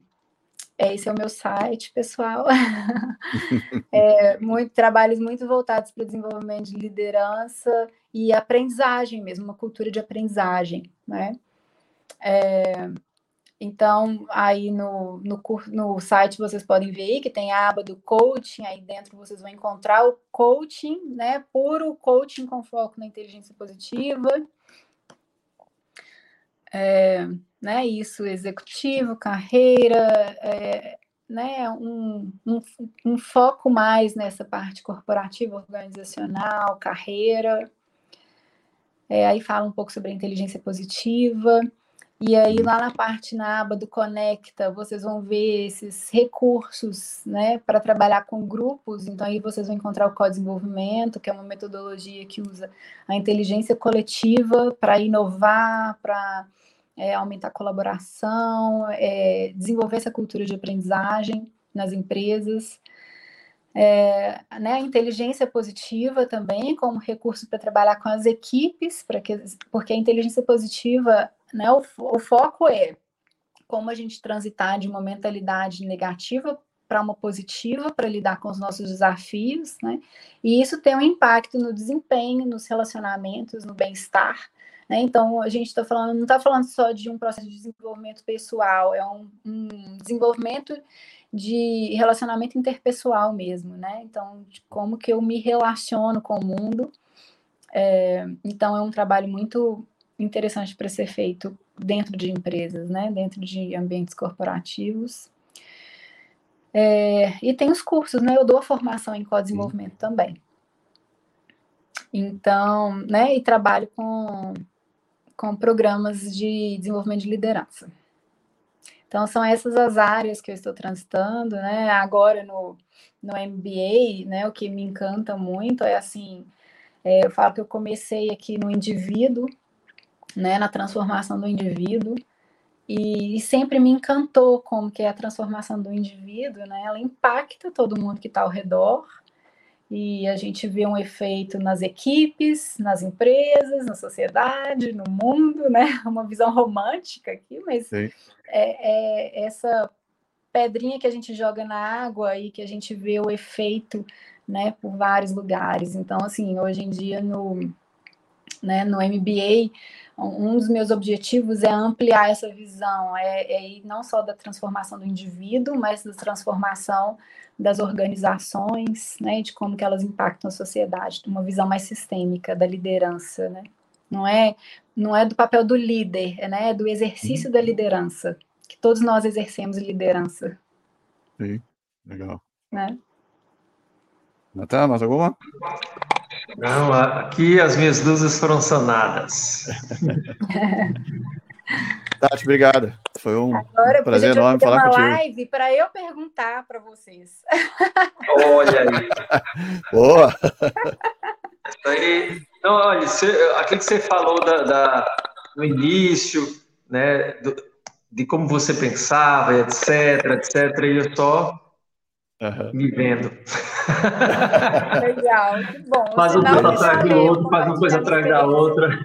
é, esse é o meu site, pessoal. é, muito, trabalhos muito voltados para o desenvolvimento de liderança e aprendizagem mesmo, uma cultura de aprendizagem, né? É, então, aí no, no, no site vocês podem ver que tem a aba do coaching, aí dentro vocês vão encontrar o coaching, né? Puro coaching com foco na inteligência positiva. É, né, isso, executivo, carreira, é, né, um, um, um, foco mais nessa parte corporativa, organizacional, carreira. É, aí fala um pouco sobre a inteligência positiva. E aí, lá na parte, na aba do Conecta, vocês vão ver esses recursos né, para trabalhar com grupos. Então, aí vocês vão encontrar o co-desenvolvimento, que é uma metodologia que usa a inteligência coletiva para inovar, para é, aumentar a colaboração, é, desenvolver essa cultura de aprendizagem nas empresas. É, né, a inteligência positiva também como recurso para trabalhar com as equipes, que, porque a inteligência positiva né? O, o foco é como a gente transitar de uma mentalidade negativa para uma positiva para lidar com os nossos desafios, né? E isso tem um impacto no desempenho, nos relacionamentos, no bem-estar. Né? Então, a gente está falando, não está falando só de um processo de desenvolvimento pessoal, é um, um, desenvolvimento de relacionamento interpessoal mesmo, né? Então, como que eu me relaciono com o mundo. É, então, é um trabalho muito interessante para ser feito dentro de empresas, né? Dentro de ambientes corporativos. É, e tem os cursos, né? Eu dou a formação em co-desenvolvimento também. Então, né? E trabalho com, com programas de desenvolvimento de liderança. Então, são essas as áreas que eu estou transitando, né? Agora no, no MBA, né? O que me encanta muito é assim, é, eu falo que eu comecei aqui no indivíduo, né? Na transformação do indivíduo. E, e, sempre me encantou como que é a transformação do indivíduo, né? Ela impacta todo mundo que está ao redor e a gente vê um efeito nas equipes, nas empresas, na sociedade, no mundo, né? Uma visão romântica aqui, mas é, é, essa pedrinha que a gente joga na água e que a gente vê o efeito, né? Por vários lugares. Então, assim, hoje em dia no, né, no MBA um dos meus objetivos é ampliar essa visão, é, é ir não só da transformação do indivíduo, mas da transformação das organizações, né, de como que elas impactam a sociedade, uma visão mais sistêmica da liderança, né? Não é, não é do papel do líder, é, né, é do exercício da liderança, que todos nós exercemos liderança. Sim, legal. Né? Natan, mais alguma? Não, aqui as minhas luzes foram sanadas. Tati, obrigado. Foi um Agora, prazer enorme falar uma contigo. live para eu perguntar para vocês. Olha aí. Boa. Aí, não, olha, você, aquilo que você falou da, da, no início, né, do, de como você pensava, etc, etc, e eu só uhum. me vendo. Legal, que bom. Faz uma coisa atrás do outro, faz uma coisa atrás da outra.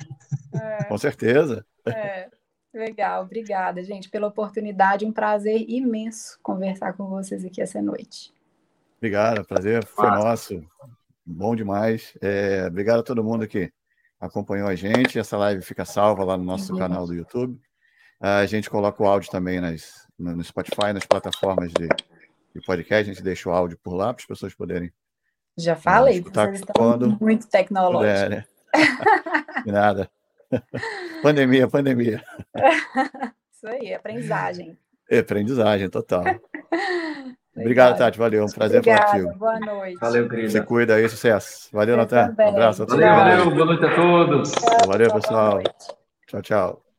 É. Com certeza. É. Legal, obrigada, gente, pela oportunidade. Um prazer imenso conversar com vocês aqui essa noite. Obrigado, prazer foi nosso. Bom demais. É, obrigado a todo mundo que acompanhou a gente. Essa live fica salva lá no nosso uhum. canal do YouTube. A gente coloca o áudio também nas, no Spotify, nas plataformas de, de podcast. A gente deixa o áudio por lá para as pessoas poderem. Já falei, vocês estão quando muito tecnológicos. Né? De nada. pandemia, pandemia. Isso aí, aprendizagem. É, aprendizagem, total. Obrigado, Tati. Valeu. Um prazer Obrigada, falar contigo. Boa noite. Valeu, querida. Você cuida aí, sucesso. Valeu, Natan. Um abraço. Valeu, valeu. Boa noite a todos. Valeu, pessoal. Tchau, tchau.